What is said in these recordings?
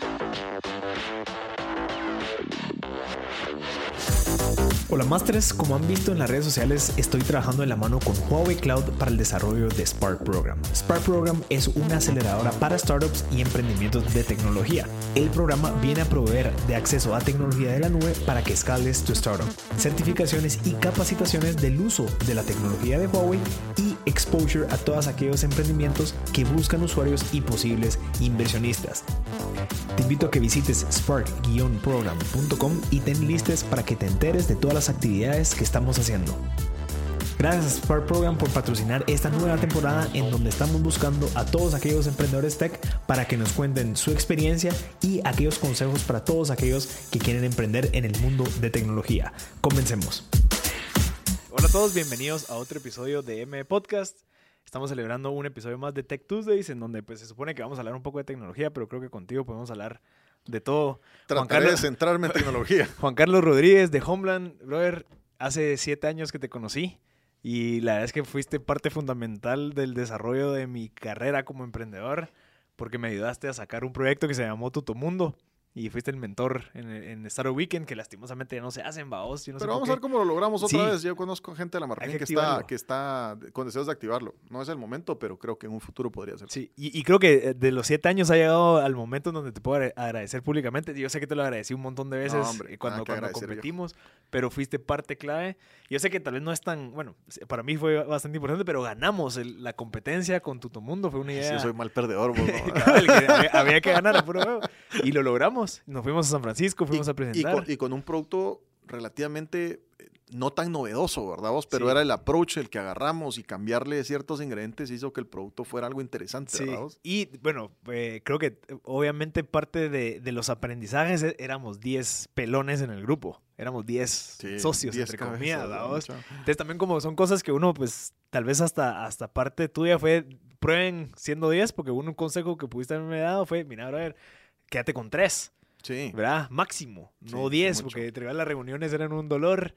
Thank you. Hola Masters, como han visto en las redes sociales, estoy trabajando en la mano con Huawei Cloud para el desarrollo de Spark Program. Spark Program es una aceleradora para startups y emprendimientos de tecnología. El programa viene a proveer de acceso a tecnología de la nube para que escales tu startup, certificaciones y capacitaciones del uso de la tecnología de Huawei y exposure a todos aquellos emprendimientos que buscan usuarios y posibles inversionistas. Te invito a que visites y ten listes para que te enteres de todas las actividades que estamos haciendo. Gracias a Spark Program por patrocinar esta nueva temporada en donde estamos buscando a todos aquellos emprendedores tech para que nos cuenten su experiencia y aquellos consejos para todos aquellos que quieren emprender en el mundo de tecnología. Comencemos. Hola a todos, bienvenidos a otro episodio de M Podcast. Estamos celebrando un episodio más de Tech Tuesdays en donde pues se supone que vamos a hablar un poco de tecnología, pero creo que contigo podemos hablar de todo. Trataré de centrarme en tecnología. Juan Carlos Rodríguez de Homeland, brother, hace siete años que te conocí y la verdad es que fuiste parte fundamental del desarrollo de mi carrera como emprendedor porque me ayudaste a sacar un proyecto que se llamó Tutomundo y fuiste el mentor en, en Startup Weekend, que lastimosamente ya no se hacen, vaos. Pero vamos a ver cómo lo logramos otra vez. Yo conozco gente de la marca que, está, que está con deseos de activarlo. No es el momento, pero creo que en un futuro podría ser. Sí, y, creo que eh, de los siete años ha llegado al momento en donde te puedo agradecer públicamente. Yo sé que te lo agradecí un montón de veces eh, cuando, cuando competimos, pero fuiste parte clave. Yo sé que tal vez no es tan, bueno, para mí fue bastante importante, pero ganamos la competencia con Tutomundo. Fue una idea. Sí, soy mal perdedor, había, que ganar, puro Y lo logramos nos fuimos a San Francisco, fuimos a presentar. Y con, un producto relativamente eh, no tan novedoso, ¿verdad vos? Pero era el approach el que agarramos y cambiarle ciertos ingredientes hizo que el producto fuera algo interesante, sí. ¿verdad vos? Y bueno, eh, creo que eh, obviamente parte de, los aprendizajes éramos 10 pelones en el grupo, éramos 10 socios, entre comillas, Entonces también como son cosas que uno pues tal vez hasta, hasta parte tuya fue prueben siendo 10, porque un consejo que pudiste haberme dado fue, mira, a ver, quédate con tres. Sí. ¿Verdad? Máximo, no diez, porque entregar las reuniones eran un dolor.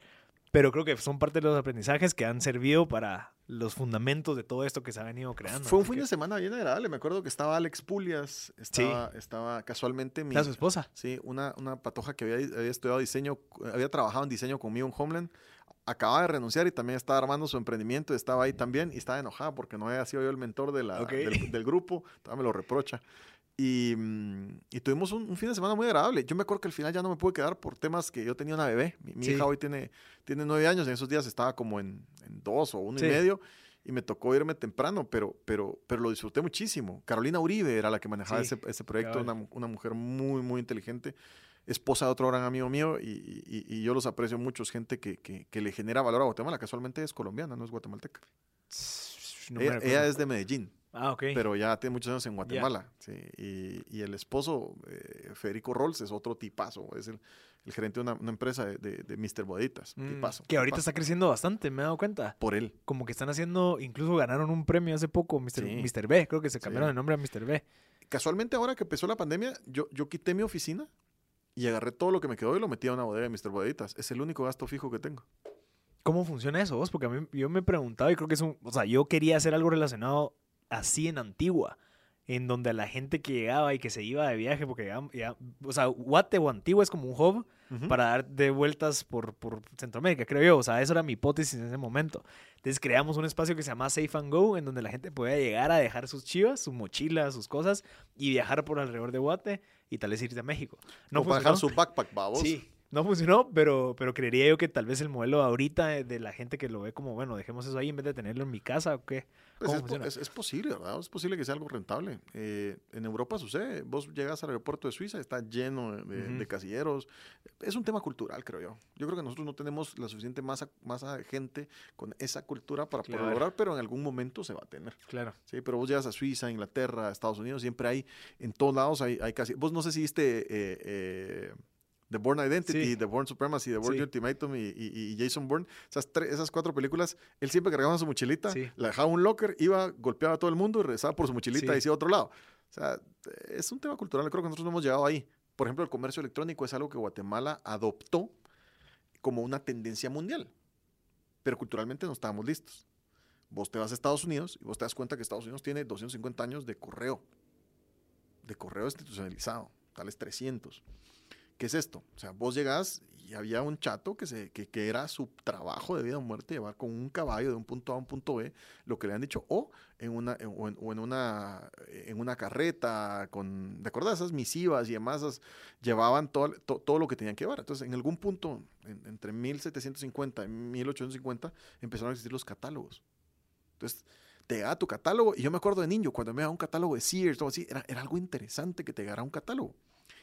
Pero creo que son parte de los aprendizajes que han servido para los fundamentos de todo esto que se ha venido creando. Fue un fin de semana bien agradable. Me acuerdo que estaba Alex Pulias, estaba, estaba casualmente mi... su esposa? Sí, una, una patoja que había, había, estudiado diseño, había trabajado en diseño conmigo en Homeland. Acababa de renunciar y también estaba armando su emprendimiento, estaba ahí también y estaba enojada porque no había sido yo el mentor de la, del, del, grupo, me lo reprocha. Y, mm, y tuvimos un, fin de semana muy agradable. Yo me acuerdo que al final ya no me pude quedar por temas que yo tenía una bebé. Mi, hija hoy tiene, tiene nueve años, en esos días estaba como en, en dos o uno y medio y me tocó irme temprano, pero, pero, pero lo disfruté muchísimo. Carolina Uribe era la que manejaba ese, ese, proyecto, una, una, mujer muy, muy inteligente, esposa de otro gran amigo mío y, y, y yo los aprecio mucho. Es gente que, que, que, le genera valor a Guatemala. Casualmente es colombiana, no es guatemalteca. ella es de Medellín. Ah, ok. Pero ya tiene muchos años en Guatemala. Sí. Y, y, el esposo, eh, Federico Rolls, es otro tipazo. Es el, el gerente de una, empresa de, de, Mr. Boditas. Mm, tipazo. Que ahorita está creciendo bastante, me he dado cuenta. Por él. Como que están haciendo, incluso ganaron un premio hace poco, Mr. Mr. B. Creo que se cambiaron el nombre a Mr. B. Casualmente, ahora que empezó la pandemia, yo, yo quité mi oficina y agarré todo lo que me quedó y lo metí a una bodega de Mr. Boditas. Es el único gasto fijo que tengo. ¿Cómo funciona eso vos? Porque a mí, yo me he preguntado y creo que es un... O sea, yo quería hacer algo relacionado así en Antigua, en donde la gente que llegaba y que se iba de viaje, porque ya, o sea, Guate o Antigua es como un hub para dar de vueltas por, por, Centroamérica, creo yo. O sea, eso era mi hipótesis en ese momento. Entonces creamos un espacio que se llama Safe and Go, en donde la gente podía llegar a dejar sus chivas, su mochila, sus cosas y viajar por alrededor de Guate y tal vez irse a México. No para dejar su backpack, babos. Sí, no funcionó, pero, pero creería yo que tal vez el modelo ahorita de la gente que lo ve como, bueno, dejemos eso ahí en vez de tenerlo en mi casa o qué. Pues es, es, posible, ¿verdad? Es posible que sea algo rentable. Eh, en Europa sucede. Vos llegas al aeropuerto de Suiza, está lleno de, casilleros. Es un tema cultural, creo yo. Yo creo que nosotros no tenemos la suficiente masa, masa de gente con esa cultura para poder lograr, pero en algún momento se va a tener. Claro. Sí, pero vos llegas a Suiza, Inglaterra, Estados Unidos, siempre hay, en todos lados hay, hay casi. Vos no sé si viste. Eh, eh, The Born Identity, The Born Supremacy, The Born Ultimatum y, Jason Bourne. Esas, esas cuatro películas, él siempre cargaba su mochilita, la dejaba un locker, iba, golpeaba a todo el mundo y regresaba por su mochilita y se iba a otro lado. O sea, es un tema cultural, creo que nosotros no hemos llegado ahí. Por ejemplo, el comercio electrónico es algo que Guatemala adoptó como una tendencia mundial, pero culturalmente no estábamos listos. Vos te vas a Estados Unidos y vos te das cuenta que Estados Unidos tiene 250 años de correo, de correo institucionalizado tales 300. ¿Qué es esto? O sea, vos llegás y había un chato que, se, que, que, era su trabajo de vida o muerte llevar con un caballo de un punto A a un punto B lo que le han dicho, o en una, o en, una, en una carreta, con, ¿de acuerdas? Esas misivas y demás, llevaban todo, todo lo que tenían que llevar. Entonces, en algún punto, entre 1750 y 1850, empezaron a existir los catálogos. Entonces, te da tu catálogo, y yo me acuerdo de niño, cuando me daba un catálogo de Sears, todo así, era, era algo interesante que te dara un catálogo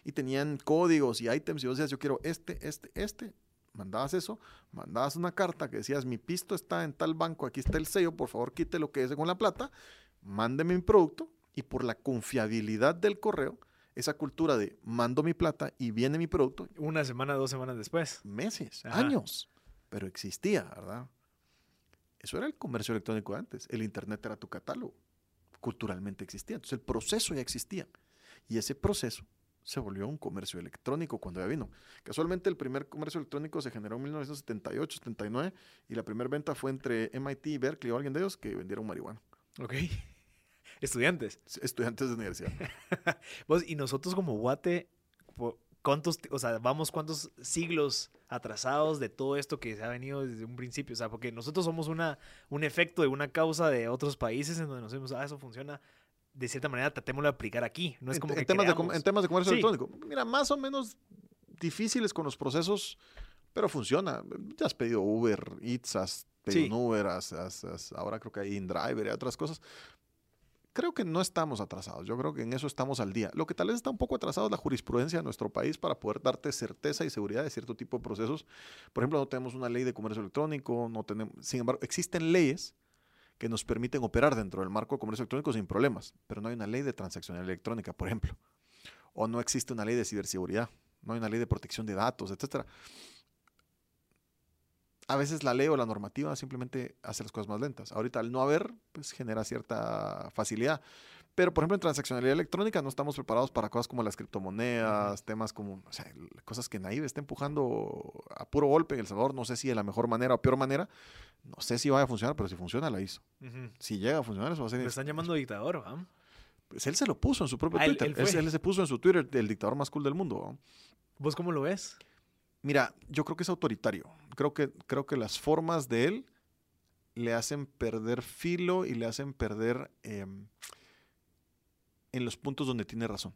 y tenían códigos y ítems y vos decías, yo quiero este, este, este. Mandabas eso, mandabas una carta que decías, mi pisto está en tal banco, aquí está el sello, por favor quite lo que es con la plata, mándeme mi producto y por la confiabilidad del correo, esa cultura de mando mi plata y viene mi producto. Una semana, dos semanas después. Meses, años, pero existía, ¿verdad? Eso era el comercio electrónico antes. El Internet era tu catálogo. Culturalmente existía. Entonces el proceso ya existía. Y ese proceso se volvió un comercio electrónico cuando ya vino. Casualmente el primer comercio electrónico se generó en 1978, 79 y la primera venta fue entre MIT y Berkeley o alguien de ellos que vendieron marihuana. Ok. Estudiantes. Estudiantes de universidad. ¿Vos, y nosotros como Guate, ¿cuántos, o sea, vamos cuántos siglos atrasados de todo esto que se ha venido desde un principio? O sea, porque nosotros somos una, un efecto de una causa de otros países en donde nos vemos, ah, eso funciona de cierta manera tratémoslo de aplicar aquí. No es como en, que temas de, en temas de comercio electrónico. Mira, más o menos difíciles con los procesos, pero funciona. Ya has pedido Uber, Eats, has pedido Uber, ahora creo que hay InDriver y otras cosas. Creo que no estamos atrasados. Yo creo que en eso estamos al día. Lo que tal vez está un poco atrasado es la jurisprudencia de nuestro país para poder darte certeza y seguridad de cierto tipo de procesos. Por ejemplo, no tenemos una ley de comercio electrónico, no tenemos, sin embargo, existen leyes que nos permiten operar dentro del marco de comercio electrónico sin problemas, pero no hay una ley de transaccionalidad electrónica, por ejemplo, o no existe una ley de ciberseguridad, no hay una ley de protección de datos, etcétera. A veces la ley o la normativa simplemente hace las cosas más lentas. Ahorita al no haber, pues genera cierta facilidad. Pero, por ejemplo, en transaccionalidad electrónica no estamos preparados para cosas como las criptomonedas, temas como, o sea, cosas que Naive está empujando a puro golpe en El Salvador. No sé si de la mejor manera o peor manera. No sé si vaya a funcionar, pero si funciona, la hizo. Si llega a funcionar, eso va a ser... Le están llamando dictador, ¿ah? Pues él se lo puso en su propio ah, Twitter. Él, se puso en su Twitter el dictador más cool del mundo. ¿Vos cómo lo ves? Mira, yo creo que es autoritario. Creo que, creo que las formas de él le hacen perder filo y le hacen perder... Em, en los puntos donde tiene razón.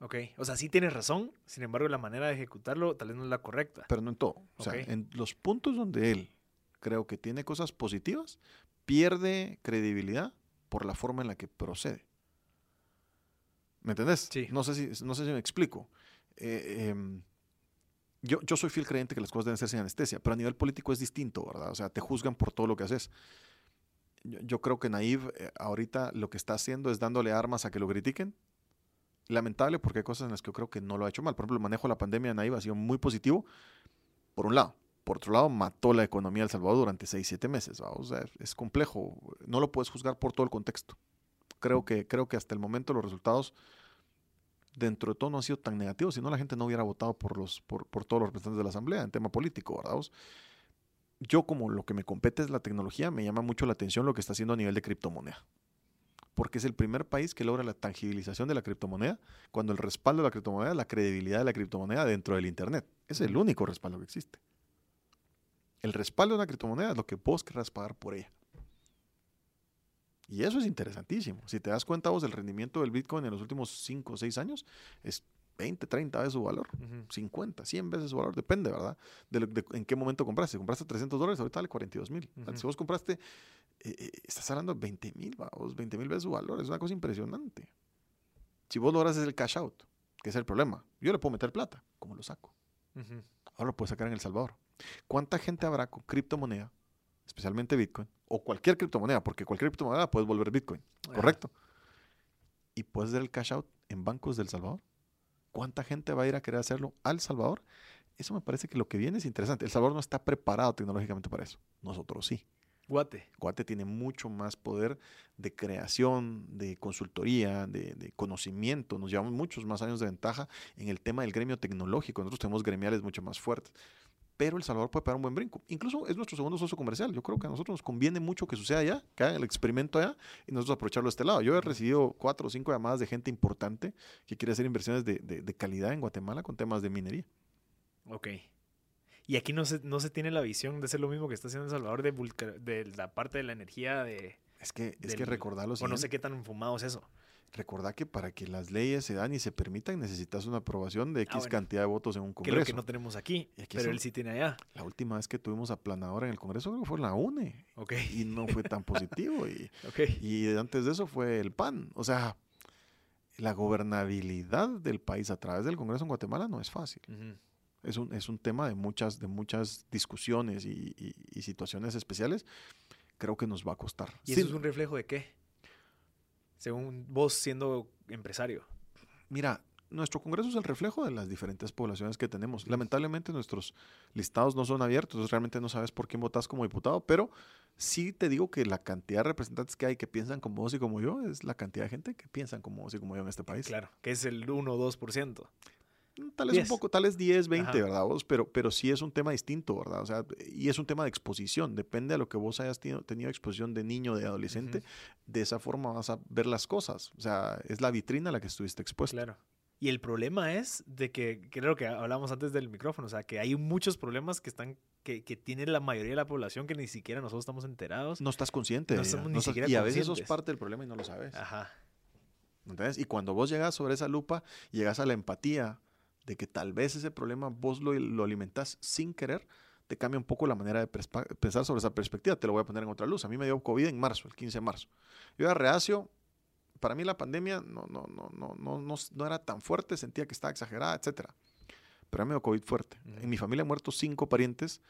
Ok, o sea, sí tiene razón, sin embargo la manera de ejecutarlo tal vez no es la correcta. Pero no en todo. O sea, en los puntos donde él creo que tiene cosas positivas, pierde credibilidad por la forma en la que procede. ¿Me entendés? Sí. No sé si, no sé si me explico. Eh, em, yo, yo soy fiel creyente que las cosas deben ser sin anestesia, pero a nivel político es distinto, ¿verdad? O sea, te juzgan por todo lo que haces yo, creo que Naive eh, ahorita lo que está haciendo es dándole armas a que lo critiquen. Lamentable porque hay cosas en las que yo creo que no lo ha hecho mal. Por ejemplo, el manejo de la pandemia de Naive ha sido muy positivo, por un lado. Por otro lado, mató la economía de El Salvador durante 6, 7 meses. Sea, es complejo. No lo puedes juzgar por todo el contexto. Creo que, creo que hasta el momento los resultados dentro de todo no han sido tan negativos, si no la gente no hubiera votado por, los, por, por todos los representantes de la Asamblea en tema político, ¿verdad? Yo como lo que me compete es la tecnología, me llama mucho la atención lo que está haciendo a nivel de criptomoneda. Porque es el primer país que logra la tangibilización de la criptomoneda cuando el respaldo de la criptomoneda la credibilidad de la criptomoneda dentro del Internet. Es el único respaldo que existe. El respaldo de una criptomoneda es lo que vos querrás pagar por ella. Y eso es interesantísimo. Si te das cuenta vos del rendimiento del Bitcoin en los últimos 5 o 6 años, es 20, 30 veces su valor, 50, 100 veces su valor, depende, ¿verdad? De, en qué momento compraste. Si compraste 300 dólares, ahorita vale 42 mil. Si vos compraste, eh, eh, estás hablando de 20 mil, 20 mil veces su valor, es una cosa impresionante. Si vos logras el cash out, que es el problema, yo le puedo meter plata, ¿cómo lo saco? Ahora lo puedes sacar en El Salvador. ¿Cuánta gente habrá con criptomoneda, especialmente Bitcoin, o cualquier criptomoneda, porque cualquier criptomoneda puedes volver Bitcoin, ¿correcto? Y puedes dar el cash out en bancos del Salvador. ¿Cuánta gente va a ir a querer hacerlo al Salvador? Eso me parece que lo que viene es interesante. El Salvador no está preparado tecnológicamente para eso. Nosotros sí. Guate. Guate tiene mucho más poder de creación, de consultoría, de, conocimiento. Nos llevamos muchos más años de ventaja en el tema del gremio tecnológico. Nosotros tenemos gremiales mucho más fuertes. Pero El Salvador puede pegar un buen brinco. Incluso es nuestro segundo socio comercial. Yo creo que a nosotros nos conviene mucho que suceda allá, que hagan el experimento allá y nosotros aprovecharlo de este lado. Yo he recibido cuatro o cinco llamadas de gente importante que quiere hacer inversiones de, de, calidad en Guatemala con temas de minería. Ok. Y aquí no se, no se tiene la visión de ser lo mismo que está haciendo El Salvador de, de la parte de la energía de... Es que, es que recordarlo. O no sé qué tan fumado es eso. Recordá que para que las leyes se dan y se permitan necesitas una aprobación de X ah, cantidad de votos en un Congreso. Lo que no tenemos aquí, pero él sí tiene allá. La última vez que tuvimos aplanadora en el Congreso creo que fue la UNE. Y no fue tan positivo. Y, y antes de eso fue el PAN. O sea, la gobernabilidad del país a través del Congreso en Guatemala no es fácil. es, un, es un tema de muchas, de muchas discusiones y, situaciones especiales. Creo que nos va a costar. ¿Y eso es un reflejo de qué? Según vos siendo empresario? Mira, nuestro Congreso es el reflejo de las diferentes poblaciones que tenemos. Lamentablemente nuestros listados no son abiertos, entonces realmente no sabes por quién votas como diputado, pero sí te digo que la cantidad de representantes que hay que piensan como vos y como yo es la cantidad de gente que piensan como vos y como yo en este país. Claro, que es el 1 o 2%. Tal vez un poco, tal vez 10, 20, ¿verdad? Vos? Pero, pero sí es un tema distinto, ¿verdad? O sea, y es un tema de exposición. Depende de lo que vos hayas tenido, tenido exposición de niño, de adolescente. De esa forma vas a ver las cosas. O sea, es la vitrina a la que estuviste expuesto. Claro. Y el problema es de que, creo que hablamos antes del micrófono, o sea, que hay muchos problemas que están, que, que tiene la mayoría de la población que ni siquiera nosotros estamos enterados. No estás consciente. No estamos ni siquiera Y a veces eso es parte del problema y no lo sabes. Ajá. ¿Entendés? Y cuando vos llegas sobre esa lupa, llegas a la empatía, de que tal vez ese problema vos lo, lo alimentás sin querer, te cambia un poco la manera de pensar sobre esa perspectiva. Te lo voy a poner en otra luz. A mí me dio COVID en marzo, el 15 de marzo. Yo era reacio. Para mí la pandemia no, no, no, no, no, no, no era tan fuerte, sentía que estaba exagerada, etc. Pero a mí me dio COVID fuerte. En mi familia han muerto cinco parientes.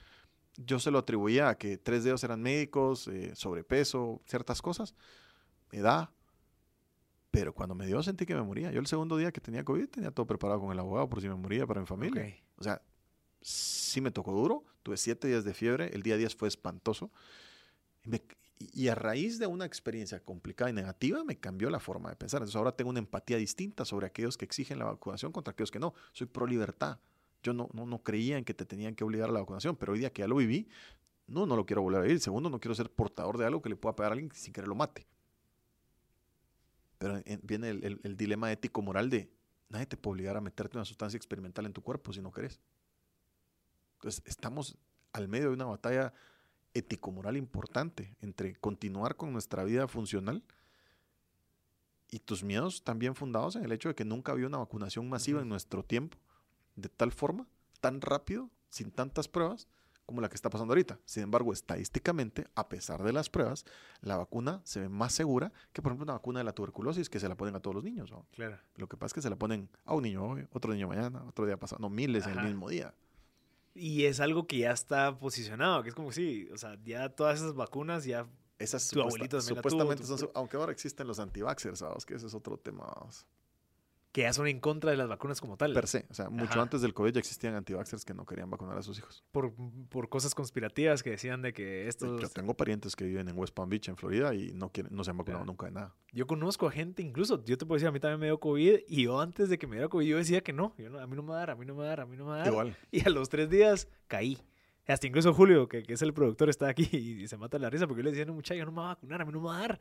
Yo se lo atribuía a que tres de ellos eran médicos, eh, sobrepeso, ciertas cosas, edad, pero cuando me dio sentí que me moría. Yo el segundo día que tenía COVID tenía todo preparado con el abogado por si me moría para mi familia. O sea, sí me tocó duro. Tuve siete días de fiebre. El día 10 fue espantoso. Y, a raíz de una experiencia complicada y negativa me cambió la forma de pensar. Entonces ahora tengo una empatía distinta sobre aquellos que exigen la vacunación contra aquellos que no. Soy pro libertad. Yo no, no, no creía en que te tenían que obligar a la vacunación, pero hoy día que ya lo viví, no, no lo quiero volver a vivir. Segundo, no quiero ser portador de algo que le pueda pegar a alguien sin que lo mate. Pero viene el, dilema ético-moral de nadie te puede obligar a meterte una sustancia experimental en tu cuerpo si no querés. Entonces, estamos al medio de una batalla ético-moral importante entre continuar con nuestra vida funcional y tus miedos también fundados en el hecho de que nunca había una vacunación masiva en nuestro tiempo, de tal forma, tan rápido, sin tantas pruebas, como la que está pasando ahorita. Sin embargo, estadísticamente, a pesar de las pruebas, la vacuna se ve más segura que, por ejemplo, una vacuna de la tuberculosis que se la ponen a todos los niños. Claro. Lo que pasa es que se la ponen a un niño hoy, otro niño mañana, otro día pasado, no miles en el mismo día. Y es algo que ya está posicionado, que es como si, o sea, ya todas esas vacunas ya esas tu supuestamente son, aunque ahora existen los anti-vaxxers, que ese es otro tema que ya son en contra de las vacunas como tal. Per se. O sea, mucho antes del COVID ya existían antivaxxers que no querían vacunar a sus hijos. Por, por cosas conspirativas que decían de que estos... Yo tengo parientes que viven en West Palm Beach, en Florida, y no, quieren, no se han vacunado nunca de nada. Yo conozco a gente, incluso, yo te puedo decir, a mí también me dio COVID, y yo antes de que me diera COVID, yo decía que no, yo a mí no me va a dar, a mí no me va a dar, a mí no me va a dar. Igual. Y a los tres días caí. Hasta incluso Julio, que, que es el productor, está aquí y, se mata la risa porque yo le decía, no, muchacho, no me va a vacunar, a mí no me va a dar.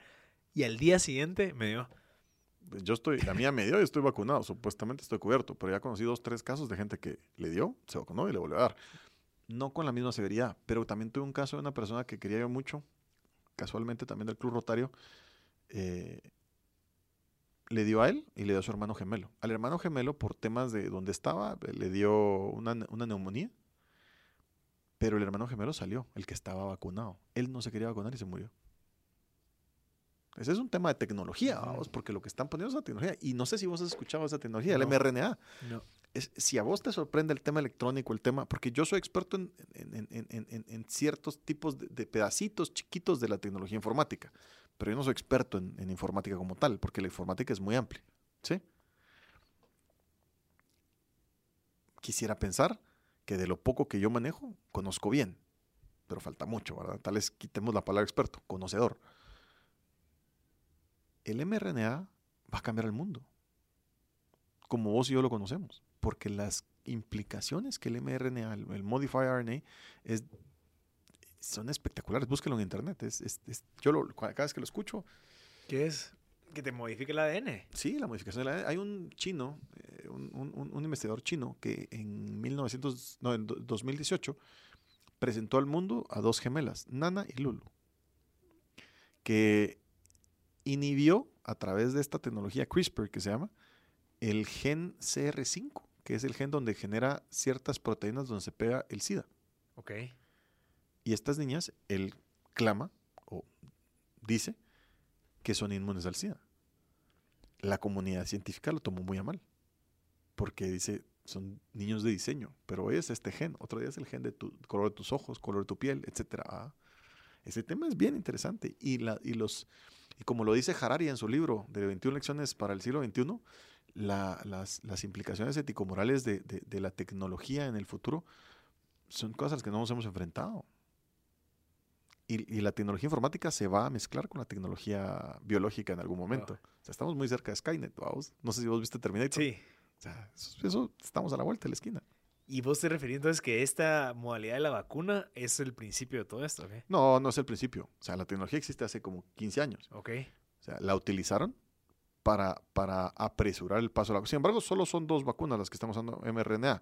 Y al día siguiente me dio yo estoy, la mía me dio y estoy vacunado, supuestamente estoy cubierto, pero ya conocí dos, tres casos de gente que le dio, se vacunó y le volvió a dar. No con la misma severidad, pero también tuve un caso de una persona que quería yo mucho, casualmente también del Club Rotario, eh, le dio a él y le dio a su hermano gemelo. Al hermano gemelo, por temas de donde estaba, le dio una, una neumonía, pero el hermano gemelo salió, el que estaba vacunado. Él no se quería vacunar y se murió. Ese es un tema de tecnología, vamos, porque lo que están poniendo es la tecnología. Y no sé si vos has escuchado esa tecnología, el mRNA. No. Es, si a vos te sorprende el tema electrónico, el tema, porque yo soy experto en, en, en, en ciertos tipos de, de, pedacitos chiquitos de la tecnología informática, pero yo no soy experto en, informática como tal, porque la informática es muy amplia. ¿sí? Quisiera pensar que de lo poco que yo manejo, conozco bien, pero falta mucho, ¿verdad? Tal vez quitemos la palabra experto, conocedor el mRNA va a cambiar el mundo, como vos y yo lo conocemos, porque las implicaciones que el mRNA, el, el Modified RNA, es, son espectaculares. Búsquenlo en internet. Es, es, es- yo lo- cada vez que lo escucho, ¿Qué es? Que te modifique el ADN. sí, la modificación de la Hay un chino, eh, un, un- investigador chino que en, 1900, no, en do- 2018 presentó al mundo a dos gemelas, Nana y Lulu, que inhibió a través de esta tecnología CRISPR que se llama el gen CR5, que es el gen donde genera ciertas proteínas donde se pega el SIDA. Ok. Y estas niñas, él clama o dice que son inmunes al SIDA. La comunidad científica lo tomó muy a mal, porque dice, son niños de diseño, pero es este gen, otro día es el gen de tu color de tus ojos, color de tu piel, etc. ese tema es bien interesante y, la, y, los, y como lo dice Harari en su libro de 21 lecciones para el siglo XXI, la- las, las implicaciones ético-morales de, de- de la tecnología en el futuro son cosas a las que no nos hemos enfrentado. Y, y la tecnología informática se va a mezclar con la tecnología biológica en algún momento. Ah. O sea, estamos muy cerca de Skynet, vamos. No sé si vos viste Terminator. Sí. O sea, eso, eso estamos a la vuelta de la esquina. ¿Y vos te referís entonces que esta modalidad de la vacuna es el principio de todo esto? ¿ok? No, no es el principio. O sea, la tecnología existe hace como 15 años. Ok. O sea, la utilizaron para, para apresurar el paso de la Sin embargo, solo son dos vacunas las que estamos usando mRNA,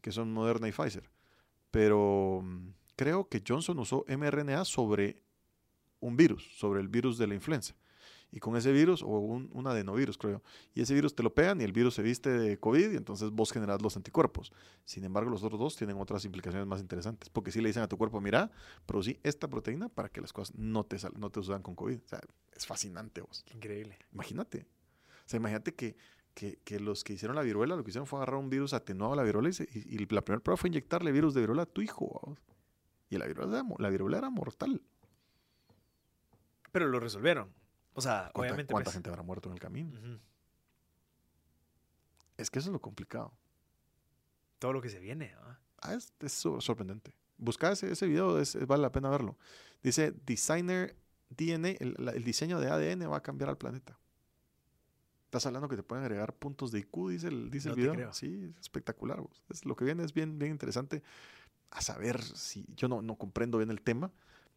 que son Moderna y Pfizer. Pero mm, creo que Johnson usó mRNA sobre un virus, sobre el virus de la influenza. Y con ese virus, o un, un adenovirus, creo, y ese virus te lo pegan y el virus se viste de COVID y entonces vos generas los anticuerpos. Sin embargo, los otros dos tienen otras implicaciones más interesantes, porque si le dicen a tu cuerpo, mira, producí esta proteína para que las cosas no te, sal- no te sucedan con COVID. O sea, es fascinante vos. Increíble. Imagínate. O sea, imagínate que, que, que los que hicieron la viruela lo que hicieron fue agarrar un virus atenuado a la viruela y, se- y- y la primera prueba fue inyectarle virus de viruela a tu hijo. vamos. Y la viruela, la viruela era mortal. Pero lo resolvieron. O sea, ¿Cuánta, obviamente. cuánta pues, gente habrá muerto en el camino? Es que eso es lo complicado. Todo lo que se viene. ¿ah? Ah, es, es sor- sorprendente. Busca ese, ese video, es- vale la pena verlo. Dice, Designer DNA, el, diseño de ADN va a cambiar al planeta. Estás hablando que te pueden agregar puntos de IQ, dice el, dice No el te video. creo. Sí, es espectacular. Es, lo que viene es bien, bien interesante. A saber si yo no, no comprendo bien el tema,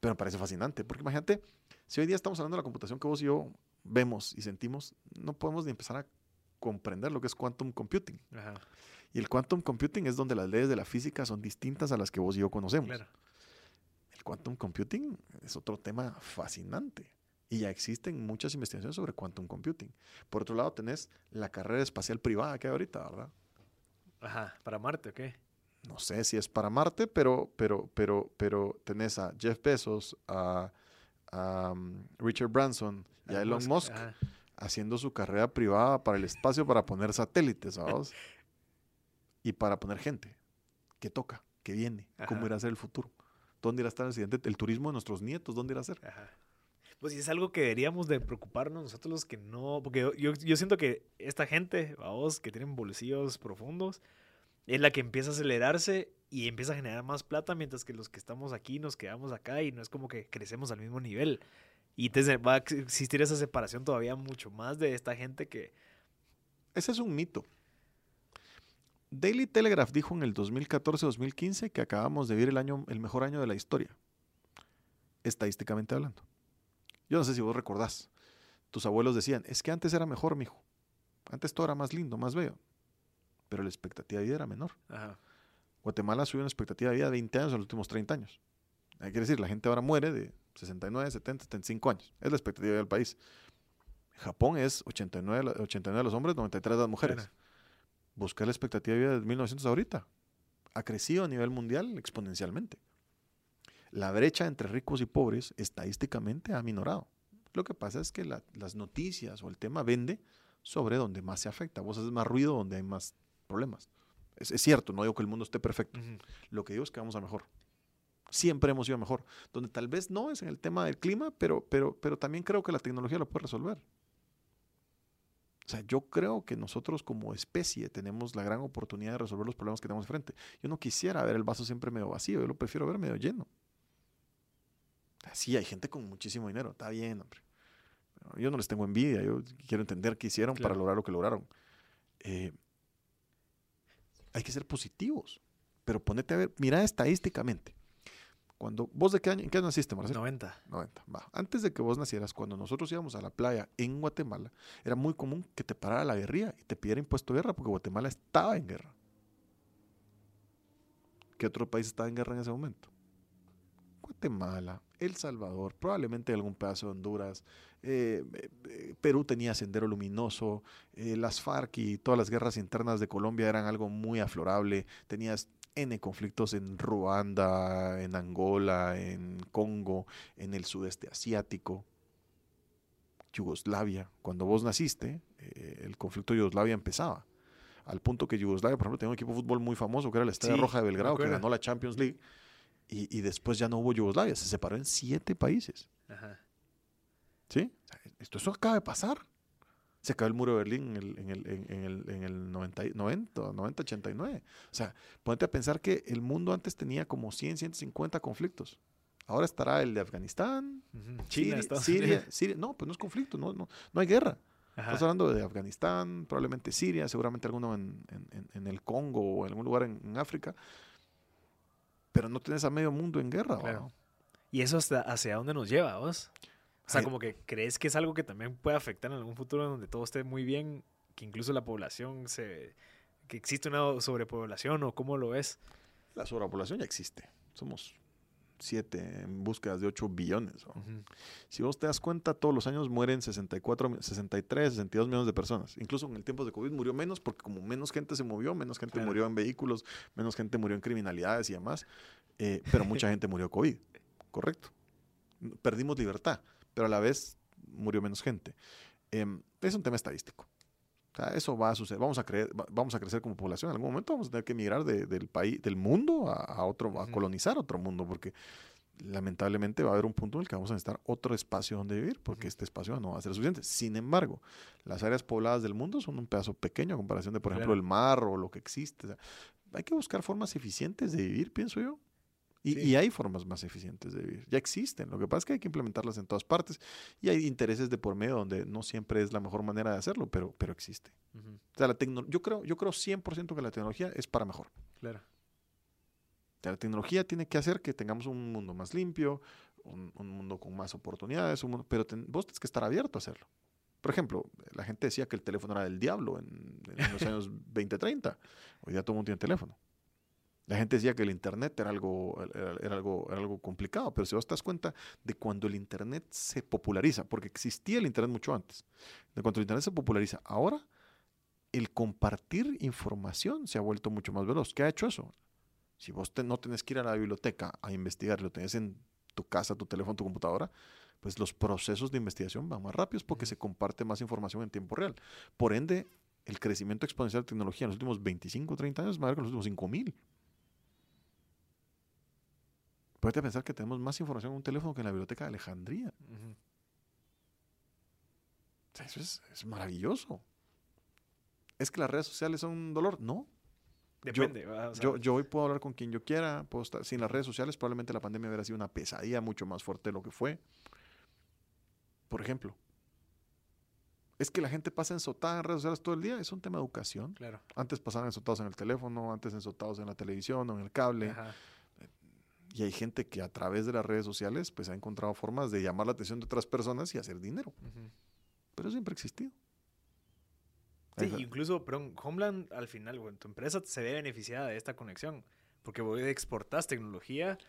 pero me parece fascinante. Porque imagínate, si hoy día estamos hablando de la computación que vos y yo vemos y sentimos, no podemos ni empezar a comprender lo que es quantum computing. Ajá, Y el quantum computing es donde las leyes de la física son distintas a las que vos y yo conocemos. claro. El quantum computing es otro tema fascinante. Y ya existen muchas investigaciones sobre quantum computing. Por otro lado, tenés la carrera espacial privada que hay ahorita, ¿verdad? Ajá, para Marte, ¿ok? No sé si es para Marte, pero, pero, pero, pero tenés a Jeff Bezos, a, a, um, Richard Branson y a Elon Musk, haciendo su carrera privada para el espacio para poner satélites, ¿sabes? y para poner gente. ¿Qué toca? ¿Qué viene? ¿Cómo Ajá. irá a ser el futuro? ¿Dónde irá a estar el siguiente? El turismo de nuestros nietos, ¿dónde irá a ser? Ajá. Pues es algo que deberíamos de preocuparnos nosotros los que no, porque yo, yo, siento que esta gente, vos, que tienen bolsillos profundos, es la que empieza a acelerarse y empieza a generar más plata, mientras que los que estamos aquí nos quedamos acá y no es como que crecemos al mismo nivel. Y va a ex- existir esa separación todavía mucho más de esta gente que... Ese es un mito. Daily Telegraph dijo en el 2014-2015 que acabamos de vivir el, año, el mejor año de la historia, estadísticamente hablando. Yo no sé si vos recordás. Tus abuelos decían, es que antes era mejor, mijo. Antes todo era más lindo, más bello. Pero la expectativa de vida era menor. Ajá. Guatemala subió una expectativa de vida de 20 años en los últimos 30 años. Hay que decir, la gente ahora muere de 69, 70, 75 años. Es la expectativa de vida del país. Japón es 89, la- 89 de los hombres, 93 de las mujeres. Claro. Busca la expectativa de vida de 1900 ahorita. Ha crecido a nivel mundial exponencialmente. La brecha entre ricos y pobres estadísticamente ha minorado. Lo que pasa es que la- las noticias o el tema vende sobre donde más se afecta. Vos haces más ruido donde hay más problemas. Es, es cierto, no digo que el mundo esté perfecto. Lo que digo es que vamos a mejor. Siempre hemos ido a mejor. Donde tal vez no es en el tema del clima, pero, pero, pero también creo que la tecnología lo puede resolver. O sea, yo creo que nosotros como especie tenemos la gran oportunidad de resolver los problemas que tenemos enfrente. Yo no quisiera ver el vaso siempre medio vacío, yo lo prefiero ver medio lleno. Sí, hay gente con muchísimo dinero, está bien, hombre. Yo no les tengo envidia, yo quiero entender qué hicieron para lograr lo que lograron. Eh, Hay que ser positivos. Pero ponete a ver, mira estadísticamente. Cuando vos de qué año, ¿en qué año naciste, Marcelo? 90. 90. Va. Antes de que vos nacieras, cuando nosotros íbamos a la playa en Guatemala, era muy común que te parara la guerrilla y te pidiera impuesto de guerra porque Guatemala estaba en guerra. ¿Qué otro país estaba en guerra en ese momento? Guatemala, El Salvador, probablemente algún pedazo de Honduras. Eh, eh, Perú tenía Sendero Luminoso, eh, las FARC y todas las guerras internas de Colombia eran algo muy aflorable. Tenías N conflictos en Ruanda, en Angola, en Congo, en el sudeste asiático. Yugoslavia, cuando vos naciste, el conflicto de Yugoslavia empezaba. Al punto que Yugoslavia, por ejemplo, tenía un equipo de fútbol muy famoso que era la Estrella Roja de Belgrado, que ganó la Champions League y, después ya no hubo Yugoslavia, se separó en siete países. Ajá. ¿Sí? Esto eso acaba de pasar. Se acabó el muro de Berlín en el, en el, en el, en el 90, 90, 90, 89. O sea, ponete a pensar que el mundo antes tenía como 100, 150 conflictos. Ahora estará el de Afganistán, China, Siria, Siria, No, pues no es conflicto, no, no, no hay guerra. Estás hablando de Afganistán, probablemente Siria, seguramente alguno en, en, en el Congo o en algún lugar en, África pero no tienes a medio mundo en guerra. Claro. ¿Y eso hasta hacia dónde nos lleva, vos? O sea, como que crees que es algo que también puede afectar en algún futuro donde todo esté muy bien, que incluso la población se... que existe una sobrepoblación o cómo lo ves? La sobrepoblación ya existe. Somos 7 en búsquedas de 8 billones. Si vos te das cuenta, todos los años mueren 64, 63, 62 millones de personas. Incluso en el tiempo de COVID murió menos porque como menos gente se movió, menos gente murió en vehículos, menos gente murió en criminalidades y demás. Eh, pero mucha gente murió COVID, correcto. Perdimos libertad, pero a la vez murió menos gente. Em, es un tema estadístico. O sea, eso va a suceder. Vamos a, creer, vamos a crecer como población. En algún momento vamos a tener que emigrar del país, del mundo a, otro, a colonizar otro mundo, porque lamentablemente va a haber un punto en el que vamos a necesitar otro espacio donde vivir, porque este espacio no va a ser suficiente. Sin embargo, las áreas pobladas del mundo son un pedazo pequeño a comparación de, por ejemplo, el mar o lo que existe. hay que buscar formas eficientes de vivir, pienso yo. Y, hay formas más eficientes de vivir. Ya existen. Lo que pasa es que hay que implementarlas en todas partes. Y hay intereses de por medio donde no siempre es la mejor manera de hacerlo, pero, pero existe. O sea, la yo, creo, yo creo 100% que la tecnología es para mejor. Claro. la tecnología tiene que hacer que tengamos un mundo más limpio, un, mundo con más oportunidades, pero vos tienes que estar abierto a hacerlo. Por ejemplo, la gente decía que el teléfono era del diablo en, en los años 20, 30. Hoy ya todo el mundo tiene teléfono. La gente decía que el Internet era algo, era, algo, era algo complicado, pero si vos te das cuenta de cuando el Internet se populariza, porque existía el Internet mucho antes, de cuando el Internet se populariza, ahora el compartir información se ha vuelto mucho más veloz. ¿Qué ha hecho eso? Si vos no tenés que ir a la biblioteca a investigar, lo tenés en tu casa, tu teléfono, tu computadora, pues los procesos de investigación van más rápidos porque se comparte más información en tiempo real. Por ende, el crecimiento exponencial de tecnología en los últimos 25, 30 años es mayor que en los últimos 5000. Puede pensar que tenemos más información en un teléfono que en la biblioteca de Alejandría. eso es, maravilloso. ¿Es que las redes sociales son un dolor? No. Depende. Yo, yo, hoy puedo hablar con quien yo quiera. Puedo estar, sin las redes sociales probablemente la pandemia hubiera sido una pesadilla mucho más fuerte de lo que fue. Por ejemplo. Es que la gente pasa ensotada en redes sociales todo el día. Es un tema de educación. Claro. Antes pasaban ensotados en el teléfono, antes ensotados en la televisión o en el cable. Ajá. Y hay gente que a través de las redes sociales pues ha encontrado formas de llamar la atención de otras personas y hacer dinero. Pero siempre ha existido. Sí, incluso, pero Homeland al final, bueno, tu empresa se ve beneficiada de esta conexión, porque vos exportas tecnología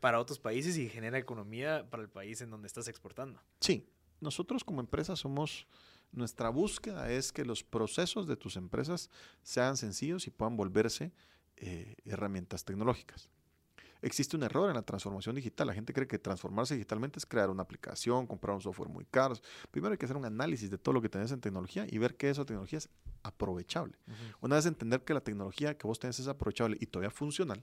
para otros países y genera economía para el país en donde estás exportando. Sí, nosotros como empresa somos, nuestra búsqueda es que los procesos de tus empresas sean sencillos y puedan volverse eh, herramientas tecnológicas existe un error en la transformación digital. La gente cree que transformarse digitalmente es crear una aplicación, comprar un software muy caro. Primero hay que hacer un análisis de todo lo que tenés en tecnología y ver que esa tecnología es aprovechable. Una vez entender que la tecnología que vos tenés es aprovechable y todavía funcional,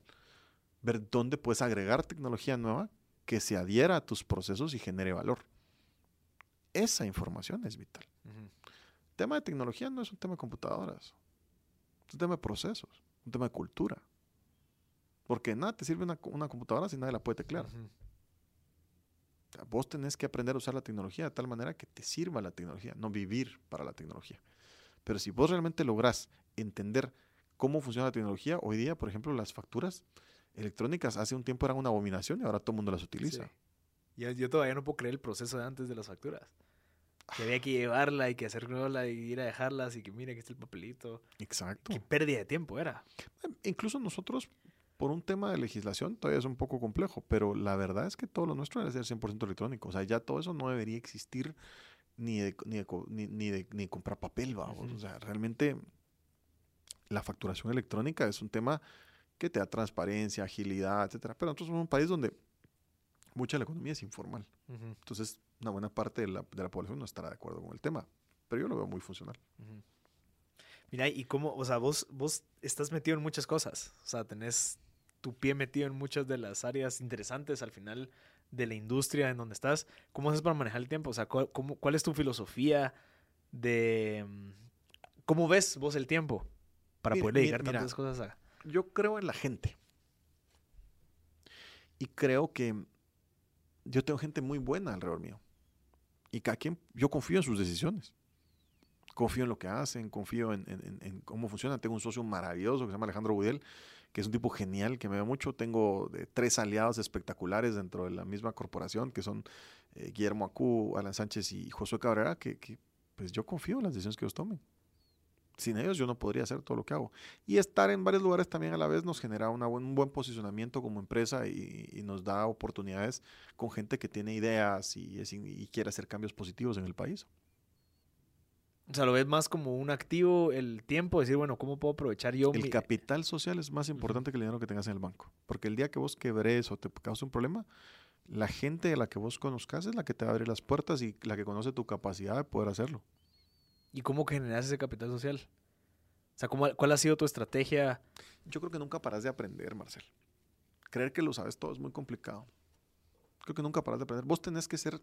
ver dónde puedes agregar tecnología nueva que se adhiera a tus procesos y genere valor. Esa información es vital. El tema de tecnología no es un tema de computadoras, es un tema de procesos, un tema de cultura. Porque nada te sirve una, computadora si nadie la puede teclear. vos tenés que aprender a usar la tecnología de tal manera que te sirva la tecnología, no vivir para la tecnología. Pero si vos realmente lográs entender cómo funciona la tecnología. Hoy día, por ejemplo, las facturas electrónicas hace un tiempo eran una abominación y ahora todo el mundo las utiliza. Yo, yo, todavía no puedo creer el proceso de antes de las facturas. Que había que llevarla y que hacerla y ir a dejarlas y que mira que está el papelito. Exacto. Qué pérdida de tiempo era. Em, incluso nosotros, por un tema de legislación, todavía es un poco complejo, pero la verdad es que todo lo nuestro debe ser 100% electrónico. O sea, ya todo eso no debería existir ni de, ni de, ni comprar papel, vamos. O sea, realmente la facturación electrónica es un tema que te da transparencia, agilidad, etcétera. Pero nosotros somos un país donde mucha de la economía es informal. Entonces, una buena parte de la, de la, población no estará de acuerdo con el tema. Pero yo lo veo muy funcional. Mira, y cómo, o sea, vos, vos estás metido en muchas cosas. O sea, tenés tu pie metido en muchas de las áreas interesantes al final de la industria en donde estás. ¿Cómo haces para manejar el tiempo? O sea, ¿cuál, cómo, cuál es tu filosofía de... Mm, ¿Cómo ves vos el tiempo para poder dedicar tantas cosas a yo creo en la gente. Y creo que yo tengo gente muy buena alrededor mío. Y cada quien, yo confío en sus decisiones. Confío en lo que hacen, confío en, cómo funcionan. Tengo un socio maravilloso que se llama Alejandro Budel, que es un tipo genial, que me ve mucho. Tengo tres aliados espectaculares dentro de la misma corporación, que son eh, Guillermo Acú, Alan Sánchez y Josué Cabrera, que, que pues yo confío en las decisiones que ellos tomen sin ellos yo no podría hacer todo lo que hago. Y estar en varios lugares también a la vez nos genera un buen posicionamiento como empresa y, nos da oportunidades con gente que tiene ideas y, quiere hacer cambios positivos en el país. O sea, lo ves más como un activo el tiempo, decir, bueno, ¿cómo puedo aprovechar yo? El capital social es más importante que el dinero que tengas en el banco. Porque el día que vos quebres o te causa un problema, la gente a la que vos conozcas es la que te va a abrir las puertas y la que conoce tu capacidad de poder hacerlo. ¿Y cómo generas ese capital social? O sea, ¿cuál ha sido tu estrategia? Yo creo que nunca paras de aprender, Marcel. Creer que lo sabes todo es muy complicado. Creo que nunca paras de aprender. Vos tenés que ser,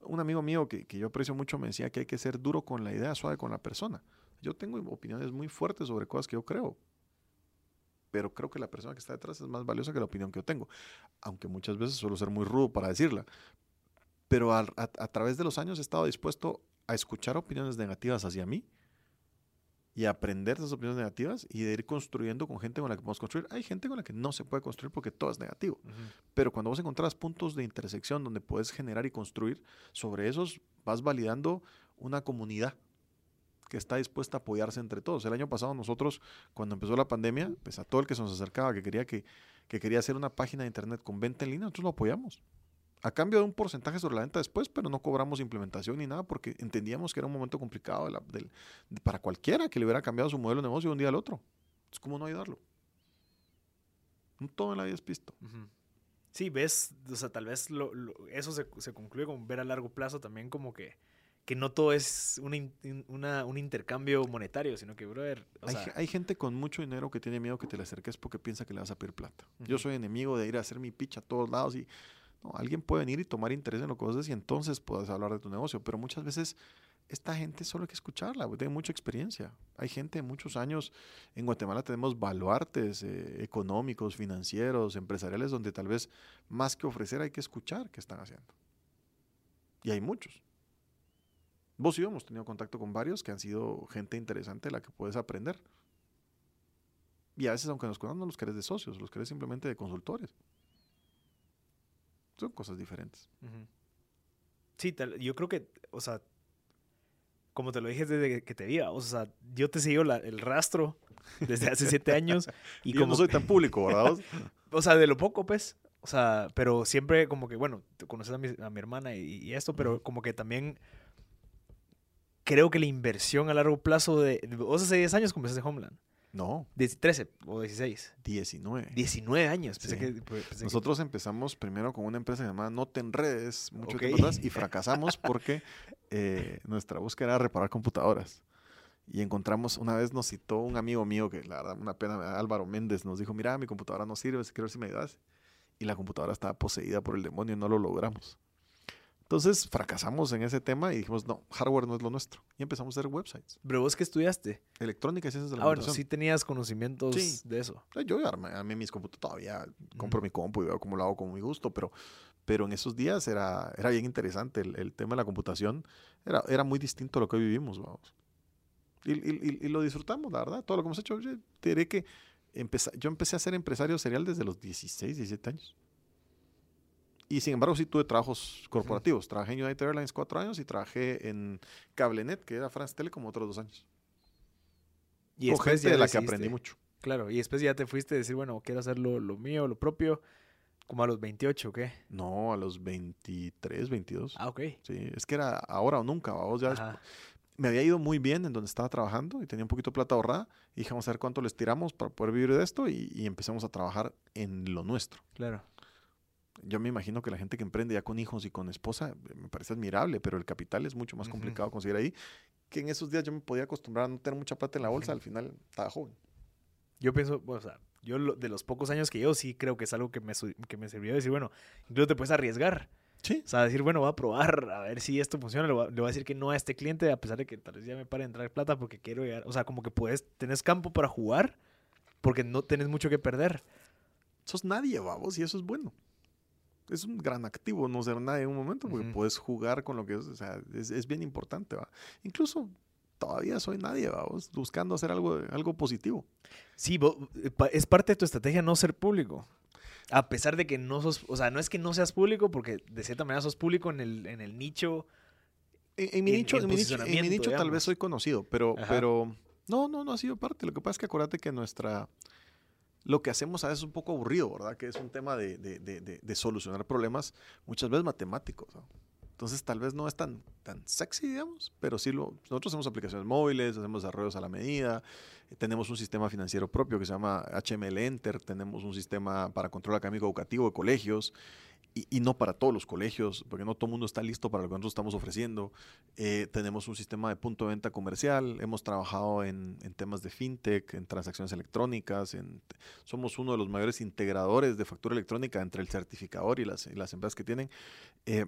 un amigo mío que, que yo aprecio mucho me decía que hay que ser duro con la idea, suave con la persona. Yo tengo opiniones muy fuertes sobre cosas que yo creo, pero creo que la persona que está detrás es más valiosa que la opinión que yo tengo, aunque muchas veces suelo ser muy rudo para decirla. Pero a, a través de los años he estado dispuesto a escuchar opiniones negativas hacia mí y aprender esas opiniones negativas y de ir construyendo con gente con la que podemos construir. Hay gente con la que no se puede construir porque todo es negativo. Pero cuando vos encontrás puntos de intersección donde puedes generar y construir, sobre esos vas validando una comunidad que está dispuesta a apoyarse entre todos. El año pasado nosotros, cuando empezó la pandemia, pues a todo el que se nos acercaba, que quería, que, que quería hacer una página de internet con venta en línea, nosotros lo apoyamos a cambio de un porcentaje sobre la venta después, pero no cobramos implementación ni nada porque entendíamos que era un momento complicado para cualquiera que le hubiera cambiado su modelo de negocio de un día al otro. Es como no ayudarlo. No todo en la vida es pisto. Sí, ves, o sea, tal vez eso se, concluye con ver a largo plazo también como que, que no todo es un intercambio monetario, sino que, brother... hay, hay, gente con mucho dinero que tiene miedo que te le acerques porque piensa que le vas a pedir plata. Yo soy enemigo de ir a hacer mi pitch a todos lados y alguien puede venir y tomar interés en lo que vos haces y entonces puedes hablar de tu negocio, pero muchas veces esta gente solo hay que escucharla, tiene mucha experiencia. Hay gente de muchos años, en Guatemala tenemos baluartes eh, económicos, financieros, empresariales, donde tal vez más que ofrecer hay que escuchar qué están haciendo. Y hay muchos. Vos y yo hemos tenido contacto con varios que han sido gente interesante de la que puedes aprender. Y a veces, aunque nos conozcan, no los querés de socios, los querés simplemente de consultores. Son cosas diferentes. Sí, yo creo que, o sea, como te lo dije desde que te vi, o sea, yo te sigo el rastro desde hace siete años. Y como, no soy tan público, ¿verdad? o sea, de lo poco, pues. O sea, pero siempre como que, bueno, conoces a mi, a mi hermana y, esto, pero como que también creo que la inversión a largo plazo de... Vos hace 10 años comenzaste Homeland. No. 13 o 16. 19. 19 años. Nosotros empezamos primero con una empresa llamada No Te Enredes, mucho tiempo atrás, y fracasamos porque eh, nuestra búsqueda era reparar computadoras. Y encontramos, una vez nos citó un amigo mío, que la verdad, una pena, Álvaro Méndez, nos dijo, mira, mi computadora no sirve, quiero ver si me ayudas. Y la computadora estaba poseída por el demonio y no lo logramos. Entonces fracasamos en ese tema y dijimos, no, hardware no es lo nuestro. Y empezamos a hacer websites. ¿Pero vos qué estudiaste? Electrónica y ciencias de la Ah, bueno, sí tenías conocimientos de eso. Yo a mí mis computadoras todavía compro mi compu y veo cómo lo hago con mi gusto, pero, pero en esos días era, era bien interesante. El, tema de la computación era, era muy distinto a lo que hoy vivimos, vamos. Y, lo disfrutamos, la verdad. Todo lo que hemos hecho. Yo te diré que yo empecé a ser empresario serial desde los 16, 17 años. Y sin embargo, sí tuve trabajos corporativos. Trabajé en United Airlines cuatro años y trabajé en Cablenet, que era France Telecom, otros dos años. Y Con gente de la que aprendí mucho. Claro, y después ya te fuiste a decir, bueno, quiero hacer lo, mío, lo propio, como a los 28, ¿o qué? No, a los 23, 22. Ah, ok. Sí, es que era ahora o nunca, vamos ya me había ido muy bien en donde estaba trabajando y tenía un poquito de plata ahorrada. Y dije, vamos a ver cuánto les tiramos para poder vivir de esto y, y empezamos a trabajar en lo nuestro. Claro. Yo me imagino que la gente que emprende ya con hijos y con esposa eh, me parece admirable, pero el capital es mucho más complicado conseguir ahí. Que en esos días yo me podía acostumbrar a no tener mucha plata en la bolsa, al final estaba joven. Yo pienso, o sea, yo de los pocos años que yo sí creo que es algo que me, que me sirvió decir, bueno, incluso te puedes arriesgar. Sí. O sea, decir, bueno, voy a probar a ver si esto funciona. Le voy, a, decir que no a este cliente, a pesar de que tal vez ya me pare de entrar plata porque quiero llegar. O sea, como que puedes, tenés campo para jugar porque no tenés mucho que perder. Sos nadie, vamos, y eso es bueno. Es un gran activo no ser nadie en un momento porque puedes jugar con lo que es. O sea, es, bien importante, va. Incluso todavía soy nadie, vamos, buscando hacer algo, algo positivo. Sí, eh, es parte de tu estrategia no ser público. A pesar de que no sos, o sea, no es que no seas público, porque de cierta manera sos público en el, en el nicho. En, mi nicho, en, mi nicho, tal vez soy conocido, pero, pero no, no, no ha sido parte. Lo que pasa es que acuérdate que nuestra, lo que hacemos a veces es un poco aburrido, ¿verdad? Que es un tema de, de, de, de solucionar problemas muchas veces matemáticos. ¿no? Entonces tal vez no es tan, tan sexy, digamos, pero sí lo, nosotros hacemos aplicaciones móviles, hacemos desarrollos a la medida, eh, tenemos un sistema financiero propio que se llama HML Enter, tenemos un sistema para control académico educativo de colegios y, no para todos los colegios, porque no todo el mundo está listo para lo que nosotros estamos ofreciendo. Eh, tenemos un sistema de punto de venta comercial, hemos trabajado en, en temas de fintech, en transacciones electrónicas, en, somos uno de los mayores integradores de factura electrónica entre el certificador y las, y las empresas que tienen. Eh,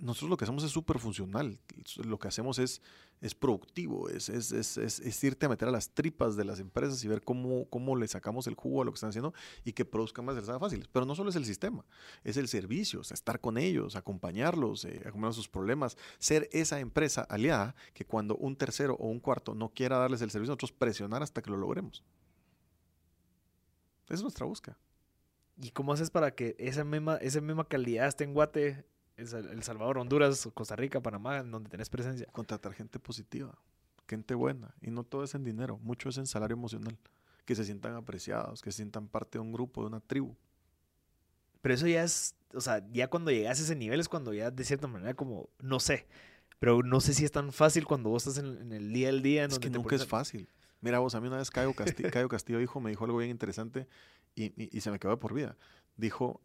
nosotros lo que hacemos es súper funcional. Lo que hacemos es, es productivo, es, es, es, irte a meter a las tripas de las empresas y ver cómo, cómo le sacamos el jugo a lo que están haciendo y que produzcan más las fáciles. Pero no solo es el sistema, es el servicio, estar con ellos, acompañarlos, eh, acompañar sus problemas, ser esa empresa aliada que cuando un tercero o un cuarto no quiera darles el servicio, nosotros presionar hasta que lo logremos. Esa es nuestra búsqueda. ¿Y cómo haces para que esa misma, esa misma calidad esté en Guate el Salvador, Honduras, Costa Rica, Panamá, en donde tenés presencia. Contratar gente positiva, gente buena. Y no todo es en dinero, mucho es en salario emocional. Que se sientan apreciados, que se sientan parte de un grupo, de una tribu. Pero eso ya es, o sea, ya cuando llegas a ese nivel es cuando ya de cierta manera como, no sé, pero no sé si es tan fácil cuando vos estás en, el día al día. es que nunca es fácil. Mira vos, a mí una vez Cayo Castillo, Cayo Castillo hijo, me dijo algo bien interesante y, y se me quedó de por vida. Dijo,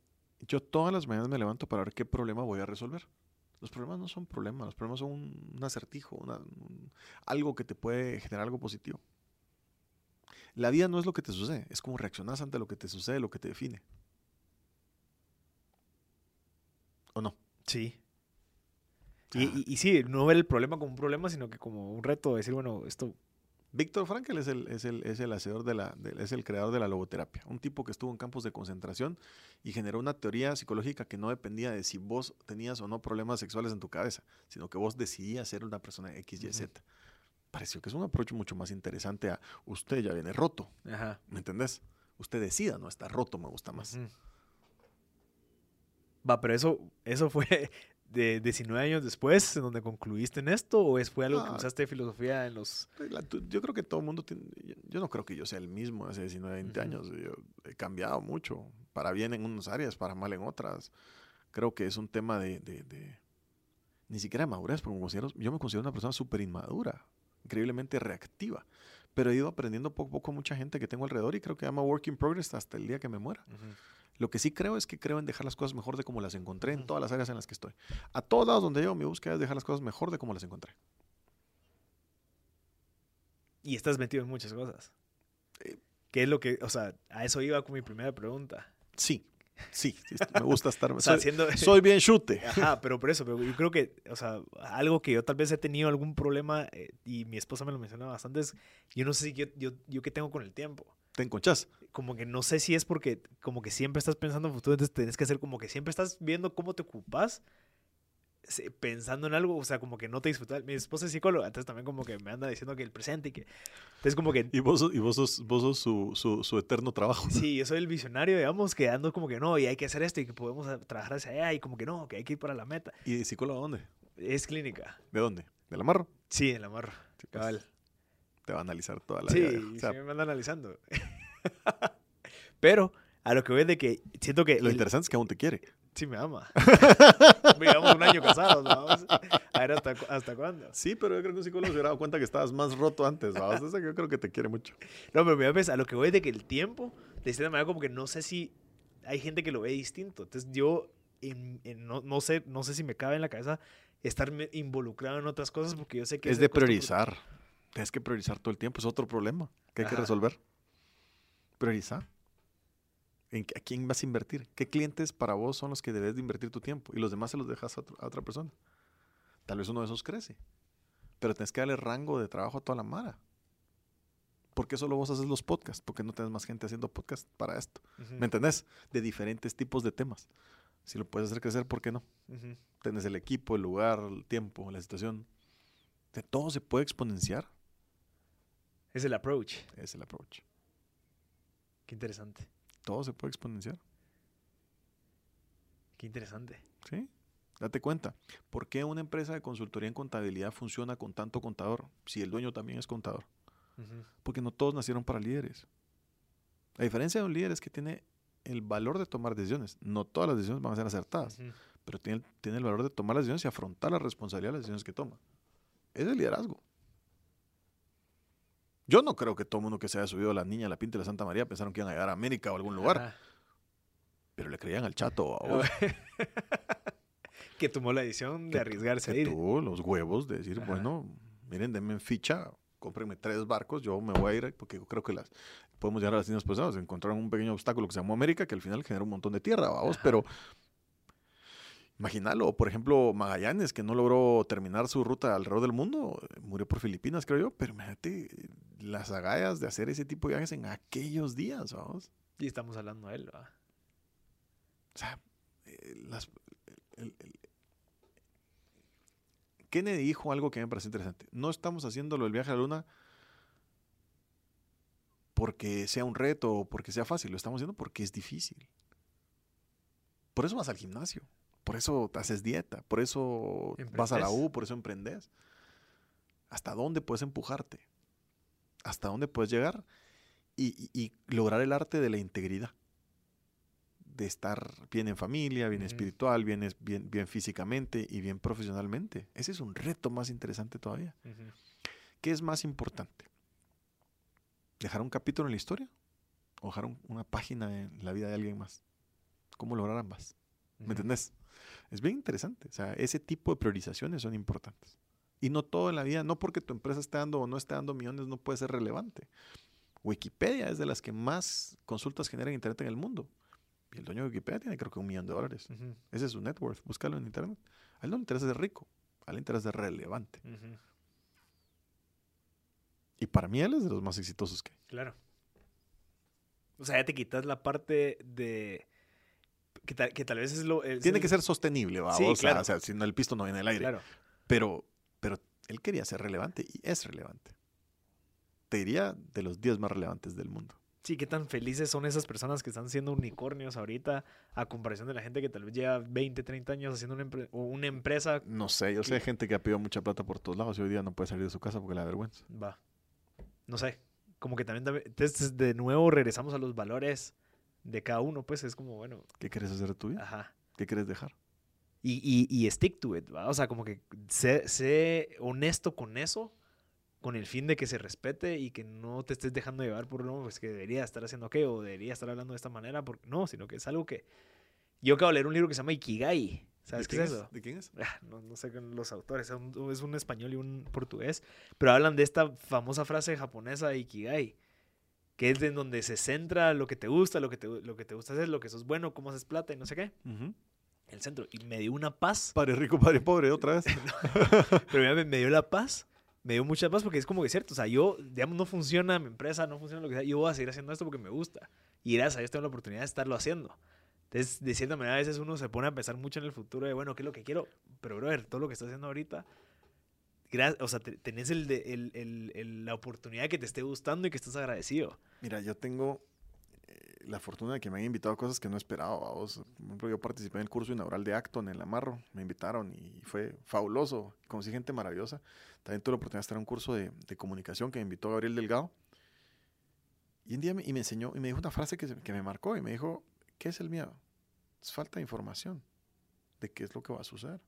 yo todas las mañanas me levanto para ver qué problema voy a resolver. Los problemas no son problemas, los problemas son un, acertijo, algo que te puede generar algo positivo. La vida no es lo que te sucede, es como reaccionas ante lo que te sucede, lo que te define. ¿O no? Sí. Y, y, sí, no ver el problema como un problema, sino que como un reto, decir, bueno, esto Víctor Frankl es el, es el, es el hacedor de la, es el creador de la logoterapia, un tipo que estuvo en campos de concentración y generó una teoría psicológica que no dependía de si vos tenías o no problemas sexuales en tu cabeza, sino que vos decidías ser una persona X, Y, Z. Pareció que es un approach mucho más interesante a usted ya viene roto. ¿Me entendés? Usted decida no está roto, me gusta más. Va, pero eso, eso fue de 19 años después, en donde concluiste en esto, o es, fue algo que usaste filosofía en los... Pues, yo creo que todo el mundo tiene, yo no creo que yo sea el mismo hace 19, 20 años, yo he cambiado mucho, para bien en unas áreas, para mal en otras. Creo que es un tema de, de, ni siquiera de madurez, porque yo me considero una persona súper inmadura, increíblemente reactiva, pero he ido aprendiendo poco a poco mucha gente que tengo alrededor y creo que llama work in progress hasta el día que me muera. Lo que sí creo es que creo en dejar las cosas mejor de como las encontré en todas las áreas en las que estoy. A todos lados donde llego, mi búsqueda es dejar las cosas mejor de como las encontré. Y estás metido en muchas cosas. Eh, ¿Qué es lo que, o sea, a eso iba con mi primera pregunta? Sí, Sí, me gusta estar. o soy, soy, bien chute. Ajá, pero por eso, pero yo creo que, o sea, algo que yo tal vez he tenido algún problema, eh, y mi esposa me lo menciona bastante, es yo no sé si yo, yo, yo qué tengo con el tiempo te enconchas. Como que no sé si es porque como que siempre estás pensando en futuro, entonces tienes que hacer como que siempre estás viendo cómo te ocupas pensando en algo, o sea, como que no te disfrutas. Mi esposa es psicóloga, entonces también como que me anda diciendo que el presente y que... Entonces como que... Y vos, sos- y vos sos, vos sos su, su, su eterno trabajo. Sí, yo soy el visionario, digamos, que ando como que no, y hay que hacer esto y que podemos a- trabajar hacia allá y como que no, que hay que ir para la meta. ¿Y de psicólogo dónde? Es clínica. ¿De dónde? ¿De la Marro? Sí, en la. Sí, pues, Cabal. Te va a analizar toda la Sí, vida. O sea, sí me anda analizando. Pero a lo que voy es de que siento que... lo el- interesante es que aún te quiere. Sí, me ama. Llevamos un año casados, vamos. A ver hasta, cu- hasta cuándo. Sí, pero yo creo que un psicólogo se hubiera dado cuenta que estabas más roto antes. ¿sabes? O sea, yo creo que te quiere mucho. No, pero mira, pues, a lo que voy es de que el tiempo, de cierta manera, como que no sé si hay gente que lo ve distinto. Entonces, yo en- en- no, no sé, no sé si me cabe en la cabeza estar involucrado en otras cosas porque yo sé que Es de priorizar. Tienes que priorizar todo el tiempo. Es otro problema que hay que resolver. Priorizar. ¿En ¿A quién vas a invertir? ¿Qué clientes para vos son los que debes de invertir tu tiempo? Y los demás se los dejas a, otro- a otra persona. Tal vez uno de esos crece. Pero tienes que darle rango de trabajo a toda la mara. ¿Por qué solo vos haces los podcasts? ¿Por qué no tienes más gente haciendo podcasts para esto? ¿Me entendés? De diferentes tipos de temas. Si lo puedes hacer crecer, ¿por qué no? ujú. Tienes el equipo, el lugar, el tiempo, la situación. De todo se puede exponenciar. Es el approach. Es el approach. Qué interesante. Todo se puede exponenciar. Qué interesante. ¿Sí? Date cuenta. ¿Por qué una empresa de consultoría en contabilidad funciona con tanto contador si el dueño también es contador? Porque no todos nacieron para líderes. La diferencia de un líder es que tiene el valor de tomar decisiones. No todas las decisiones van a ser acertadas, pero tiene, tiene el valor de tomar las decisiones y afrontar la responsabilidad de las decisiones que toma. Es el liderazgo. Yo no creo que todo el mundo que se haya subido a la niña, a la pinta de la Santa María pensaron que iban a llegar a América o a algún lugar, Ajá. pero le creían al chato. a que tomó la decisión de que- arriesgarse a que ir. tuvo los huevos de decir, Ajá. bueno, miren, denme en ficha, cómprenme tres barcos, yo me voy a ir, porque yo creo que las podemos llegar a las líneas pesadas. Encontraron un pequeño obstáculo que se llamó América, que al final genera un montón de tierra, vamos, pero imagínalo, por ejemplo, Magallanes, que no logró terminar su ruta alrededor del mundo, murió por Filipinas, creo yo, pero imagínate eh, las agallas de hacer ese tipo de viajes en aquellos días, vamos. Y estamos hablando de él, ¿va? O sea, eh, las- el- el- Kennedy dijo algo que me parece interesante. No estamos haciéndolo el viaje a la luna porque sea un reto o porque sea fácil. Lo estamos haciendo porque es difícil. Por eso vas al gimnasio. Por eso haces dieta. Por eso vas a la. U. Por eso emprendes. ¿Hasta dónde puedes empujarte? ¿Hasta dónde puedes llegar? Y, y- y lograr el arte de la integridad de estar bien en familia, bien espiritual, bien, bien, bien físicamente y bien profesionalmente. Ese es un reto más interesante todavía. ¿Qué es más importante? ¿Dejar un capítulo en la historia o dejar un- una página en la vida de alguien más? ¿Cómo lograr ambas? ¿Me entendés? Es bien interesante. O sea, ese tipo de priorizaciones son importantes. Y no todo en la vida, no porque tu empresa esté dando o no esté dando millones, no puede ser relevante. Wikipedia es de las que más consultas generan en Internet en el mundo. Y el dueño de Wikipedia tiene creo que un millón de dólares. Ese es su net worth. Búscalo en Internet. A él no le interesa ser rico. A él le interesa ser relevante. Y para mí él es de los más exitosos que hay. Claro. O sea, ya te quitas la parte de. Que tal, que tal vez es lo. es Tiene el- que ser sostenible, ¿va? Sí, o, claro. o sea, si no el pisto no viene el aire. Claro. Pero, pero él quería ser relevante y es relevante. Te diría de los 10 más relevantes del mundo. Sí, qué tan felices son esas personas que están siendo unicornios ahorita a comparación de la gente que tal vez lleva 20, 30 años haciendo una, empre- o una empresa. No sé, yo sé de gente que ha pedido mucha plata por todos lados y hoy día no puede salir de su casa porque le da vergüenza. Va. No sé. Como que también, también- Entonces, de nuevo regresamos a los valores de cada uno, pues es como, bueno, ¿Qué quieres hacer de tu vida? ajá. ¿Qué quieres dejar? Y, y, y stick to it, ¿va? O sea, como que sé, sé honesto con eso, con el fin de que se respete y que no te estés dejando llevar por no, pues que debería estar haciendo qué o debería estar hablando de esta manera, porque no, sino que es algo que. Yo acabo de leer un libro que se llama Ikigai. ¿Sabes ¿De qué es eso? ¿De quién es? Ah, No, no sé los autores, es un, es un español y un portugués, pero hablan de esta famosa frase japonesa Ikigai, que es de en donde se centra lo que te gusta, lo que te, lo que te gusta hacer, lo que sos bueno, cómo haces plata y no sé qué, Ujú. el centro. Y me dio una paz Padre rico, padre pobre, otra vez. pero mira, me, me dio la paz, me dio mucha paz porque es como que es cierto, o sea, yo, digamos, no funciona mi empresa, no funciona lo que sea, yo voy a seguir haciendo esto porque me gusta. Y gracias a Dios tengo la oportunidad de estarlo haciendo. Entonces, de cierta manera, a veces uno se pone a pensar mucho en el futuro de, bueno, ¿qué es lo que quiero? Pero, brother, todo lo que estás haciendo ahorita, o sea, tenés el la oportunidad que te esté gustando y que estás agradecido. Mira, yo tengo eh, la fortuna de que me han invitado a cosas que no esperaba. Vos. Por ejemplo, yo participé en el curso inaugural de Acton en el Amarro. Me invitaron y fue fabuloso. Conocí gente maravillosa. También tuve la oportunidad de estar en un curso de, de comunicación que me invitó Gabriel Delgado. Y un día me, y me enseñó y me dijo una frase que, que me marcó y me dijo, ¿qué es el miedo? Es falta de información de qué es lo que va a suceder.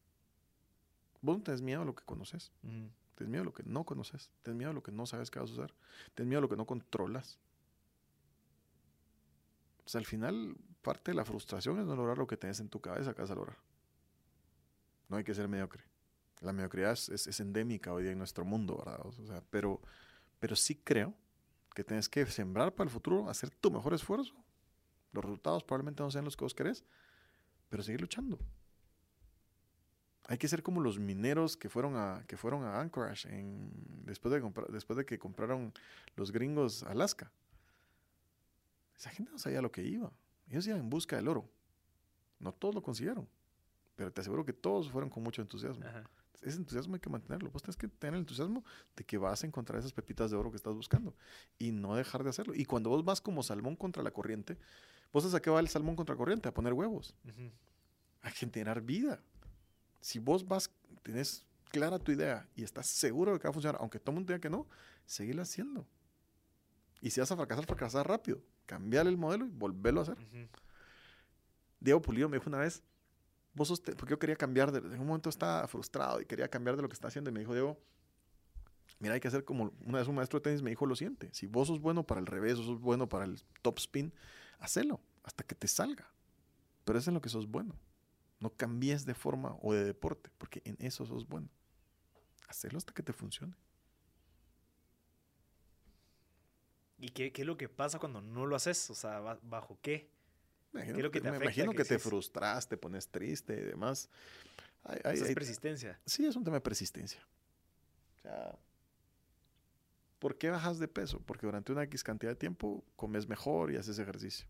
Vos no tenés miedo a lo que conoces. Tienes miedo a lo que no conoces. Tienes miedo a lo que no sabes que va a suceder. Tienes miedo a lo que no controlas. O sea, al final, parte de la frustración es no lograr lo que tenés en tu cabeza que vas a lograr. No hay que ser mediocre. La mediocridad es, es, endémica hoy día en nuestro mundo, ¿verdad? O sea, pero, pero sí creo que tienes que sembrar para el futuro, hacer tu mejor esfuerzo. Los resultados probablemente no sean los que vos querés, pero seguir luchando. Hay que ser como los mineros que fueron a, que fueron a Anchorage en, después, de después de que compraron los gringos Alaska. Esa gente no sabía lo que iba. Ellos iban en busca del oro. No todos lo consiguieron. Pero te aseguro que todos fueron con mucho entusiasmo. Ese entusiasmo hay que mantenerlo. Vos tenés que tener el entusiasmo de que vas a encontrar esas pepitas de oro que estás buscando y no dejar de hacerlo. Y cuando vos vas como salmón contra la corriente, vos sabes a qué va el salmón contra la corriente, a poner huevos, a generar vida si vos vas, tenés clara tu idea y estás seguro de que va a funcionar, aunque todo el mundo diga que no, seguirla haciendo. Y si vas a fracasar, fracasar rápido. Cambiar el modelo y volverlo a hacer. Diego Pulido me dijo una vez, vos sos, porque yo quería cambiar, de, en un momento estaba frustrado y quería cambiar de lo que está haciendo y me dijo, Diego, mira, hay que hacer como una vez un maestro de tenis me dijo lo siguiente, si vos sos bueno para el revés, o sos bueno para el top spin, hacelo hasta que te salga. Pero es en lo que sos bueno. No cambies de forma o de deporte, porque en eso sos bueno. Hacerlo hasta que te funcione. ¿Y qué, qué, es lo que pasa cuando no lo haces? O sea, ¿bajo qué? ¿Qué es lo que te me imagino que, te frustras, te pones triste y demás. es persistencia. Sí, es un tema de persistencia. O sea, ¿por qué bajas de peso? Porque durante una X cantidad de tiempo comes mejor y haces ejercicio.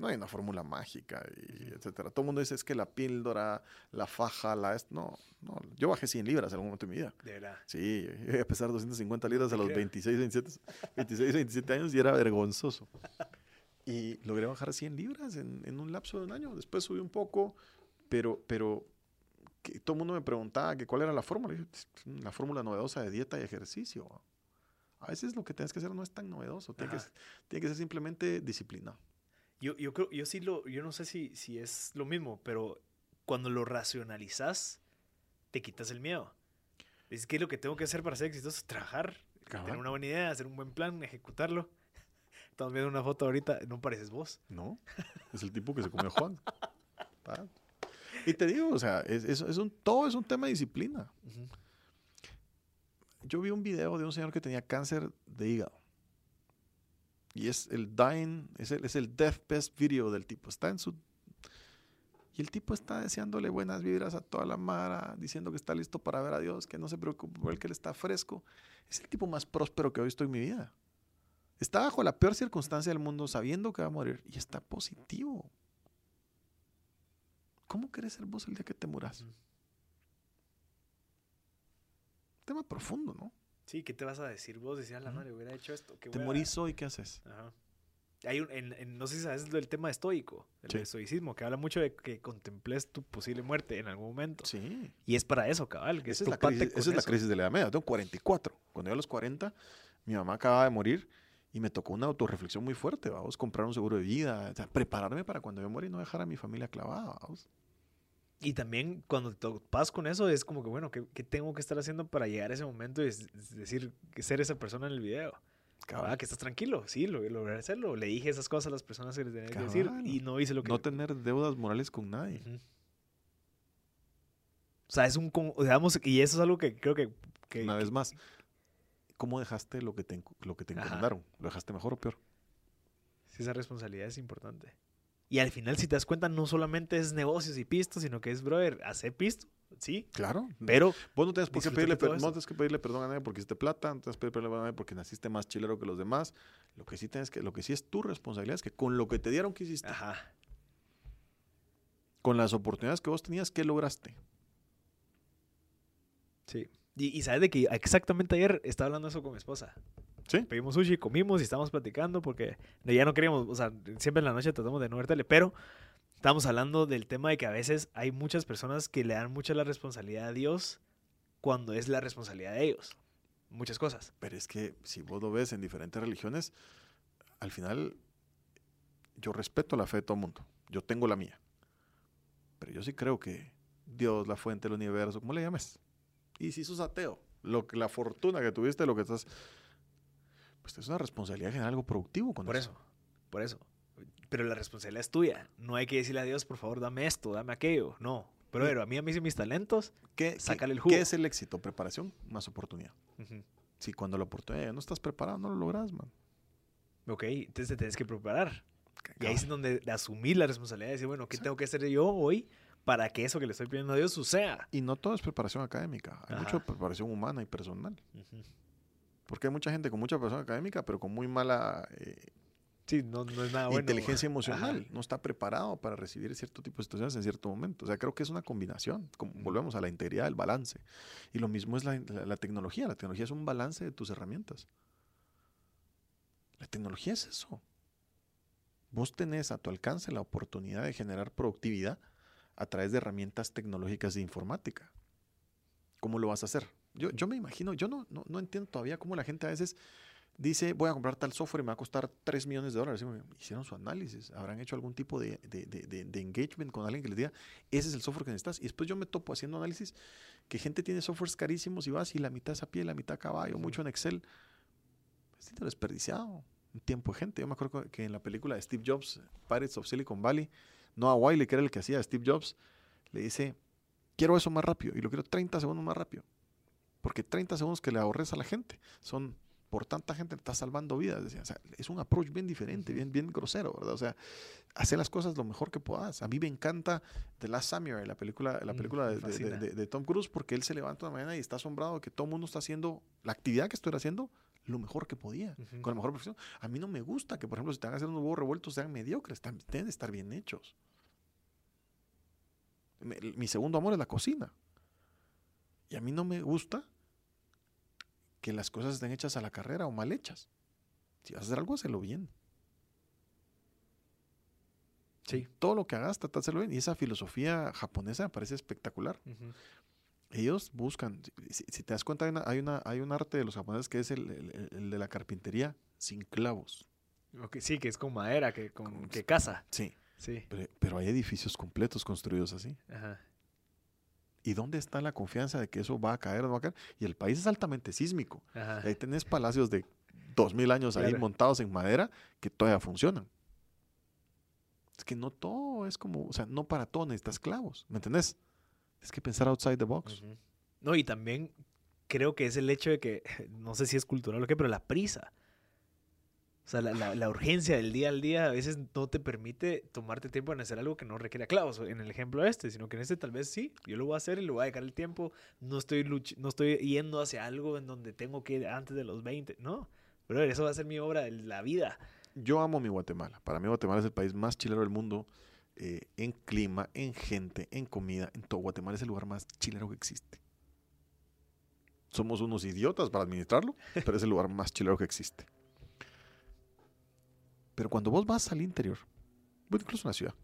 No hay una fórmula mágica, y etcétera. Todo el mundo dice es que la píldora, la faja, la... No, no. Yo bajé 100 libras en algún momento de mi vida. De verdad. Sí, a pesar 250 libras a los 26, 27, 26, 27 años y era vergonzoso. Y logré bajar 100 libras en, en, un lapso de un año. Después subí un poco, pero, pero que todo el mundo me preguntaba que cuál era la fórmula. La fórmula novedosa de dieta y ejercicio. A veces lo que tienes que hacer no es tan novedoso. Tiene, que, tiene que ser simplemente disciplina. Yo, yo creo, yo sí lo, yo no sé si, si es lo mismo, pero cuando lo racionalizas, te quitas el miedo. Es que lo que tengo que hacer para ser exitoso trabajar, tener una buena idea, hacer un buen plan, ejecutarlo. Estamos viendo una foto ahorita, no pareces vos. No, es el tipo que se comió Juan. y te digo, o sea, es, es, un, todo es un tema de disciplina. Yo vi un video de un señor que tenía cáncer de hígado. Y es el dying, es el, es el death best video del tipo. Está en su... Y el tipo está deseándole buenas vibras a toda la mara, diciendo que está listo para ver a Dios, que no se preocupe por él, que él está fresco. Es el tipo más próspero que he visto en mi vida. Está bajo la peor circunstancia del mundo, sabiendo que va a morir, y está positivo. ¿Cómo querés ser vos el día que te muras? Tema profundo, ¿no? Sí, ¿qué te vas a decir vos? Decías, la madre, hubiera hecho esto. te morís hoy, ¿qué haces? Ajá. Hay un, en, no sé si sabes el tema estoico, el estoicismo, que habla mucho de que contemples tu posible muerte en algún momento. Sí. Y es para eso, cabal. Que esa es, la crisis, esa es la crisis de la edad media. tengo 44. Cuando yo a los 40, mi mamá acababa de morir y me tocó una autorreflexión muy fuerte. Vamos, comprar un seguro de vida, prepararme para cuando yo muera y no dejar a mi familia clavada. Vamos. Y también cuando te topas con eso es como que, bueno, ¿qué, tengo que estar haciendo para llegar a ese momento y es, decir, ser esa persona en el video? Ah, que estás tranquilo, sí, lo, logré hacerlo. Le dije esas cosas a las personas que les tenía que decir y no hice lo que... No tener deudas morales con nadie. O sea, es un... Digamos, y eso es algo que creo que... Una vez más, ¿cómo dejaste lo que te, lo que te encomendaron? ¿Lo dejaste mejor o peor? Sí, esa responsabilidad es importante. Y al final, si te das cuenta, no solamente es negocios y pistos, sino que es, brother, hacer pisto, ¿sí? Claro. Pero. Vos no tienes, por qué pedirle, no tienes que pedirle perdón a nadie porque hiciste plata, no tienes que pedirle perdón a nadie porque naciste más chilero que los demás. Lo que sí tienes que, lo que sí es tu responsabilidad es que con lo que te dieron, ¿qué hiciste? Ajá. Con las oportunidades que vos tenías, ¿qué lograste? Sí. Y, y sabes de que exactamente ayer estaba hablando eso con mi esposa. Sí. Pedimos sushi, comimos y estábamos platicando porque ya no queríamos, o sea, siempre en la noche tratamos de no ver tele, pero estábamos hablando del tema de que a veces hay muchas personas que le dan mucha la responsabilidad a Dios cuando es la responsabilidad de ellos. Muchas cosas. Pero es que si vos lo ves en diferentes religiones, al final yo respeto la fe de todo el mundo. Yo tengo la mía. Pero yo sí creo que Dios, la fuente del universo, ¿cómo le llames? Y si sos ateo, lo, la fortuna que tuviste, lo que estás... Pues es una responsabilidad de generar algo productivo con Por eso, por eso. Pero la responsabilidad es tuya. No hay que decirle a Dios, por favor, dame esto, dame aquello. No. Pero, a mí, a mí, mis talentos, ¿Qué, sácale el jugo. ¿Qué es el éxito? Preparación más oportunidad. Si cuando la oportunidad no estás preparado, no lo logras, man. Ok, entonces te tienes que preparar. Y ahí es donde asumir la responsabilidad de decir, bueno, ¿qué Sí. tengo que hacer yo hoy para que eso que le estoy pidiendo a Dios suceda? Y no todo es preparación académica. Hay mucha preparación humana y personal. Porque hay mucha gente con mucha preparación académica, pero con muy mala eh, Sí, no, no es nada bueno. inteligencia emocional. Ajá. No está preparado para recibir cierto tipo de situaciones en cierto momento. O sea, creo que es una combinación. Como Ujú. volvemos a la integridad, el balance. Y lo mismo es la, la- la tecnología. La tecnología es un balance de tus herramientas. La tecnología es eso. Vos tenés a tu alcance la oportunidad de generar productividad a través de herramientas tecnológicas de informática. ¿Cómo lo vas a hacer? Yo, yo me imagino, yo no, no, no entiendo todavía cómo la gente a veces dice, voy a comprar tal software y me va a costar 3 millones de dólares. Hicieron su análisis, habrán hecho algún tipo de, de- de- engagement con alguien que les diga, ese es el software que necesitas. Y después yo me topo haciendo análisis que gente tiene softwares carísimos y vas y la mitad es a pie, la mitad a caballo, mucho en Excel. Es dinero desperdiciado, un tiempo de gente. Yo me acuerdo que en la película de Steve Jobs, Pirates of Silicon Valley, Noah Wiley, que era el que hacía Steve Jobs, le dice, quiero eso más rápido y lo quiero 30 segundos más rápido. Porque 30 segundos que le ahorres a la gente son, por tanta gente, estás salvando vidas. Decía, o sea, es un approach bien diferente, bien, bien grosero, ¿verdad? O sea, hacer las cosas lo mejor que puedas. A mí me encanta The Last Samurai, la película, la Mm, película de, de- fascina. de- de Tom Cruise, porque él se levanta una mañana y está asombrado de que todo el mundo está haciendo la actividad que estuviera haciendo lo mejor que podía, con la mejor profesión. A mí no me gusta que, por ejemplo, si te van a hacer unos huevos revueltos, sean mediocres, deben de estar bien hechos. Mi segundo amor es la cocina. Y a mí no me gusta que las cosas estén hechas a la carrera o mal hechas. Si vas a hacer algo, hazlo bien. Sí. Todo lo que hagas, trata de hacerlo bien. Y esa filosofía japonesa me parece espectacular. Ellos buscan, si, si te das cuenta, hay, una, hay, una- hay un arte de los japoneses que es el, el- el de la carpintería sin clavos. Sí, que es con madera, que, con, Con- que casa. Sí. Sí. Pero, pero hay edificios completos construidos así. Ajá. ¿Y dónde está la confianza de que eso va a caer o no va a caer? Y el país es altamente sísmico. Ajá. Ahí tenés palacios de dos mil años ahí Claro. montados en madera que todavía funcionan. Es que no todo es como, o sea, no para todo necesitas clavos, ¿me entendés? Tienes que pensar outside the box. Ujú. No, y también creo que es el hecho de que, no sé si es cultural o qué, pero la prisa. O sea, la, la- la urgencia del día al día a veces no te permite tomarte tiempo en hacer algo que no requiera clavos, en el ejemplo este, sino que en este tal vez sí, yo lo voy a hacer y le voy a dedicar el tiempo, no estoy, luch- no estoy yendo hacia algo en donde tengo que ir antes de los 20, no, pero eso va a ser mi obra de la vida. Yo amo mi Guatemala. Para mí Guatemala es el país más chilero del mundo eh, en clima, en gente, en comida, en todo. Guatemala es el lugar más chilero que existe. Somos unos idiotas para administrarlo, pero es el lugar más chilero que existe. Pero cuando vos vas al interior, bueno, incluso en la ciudad,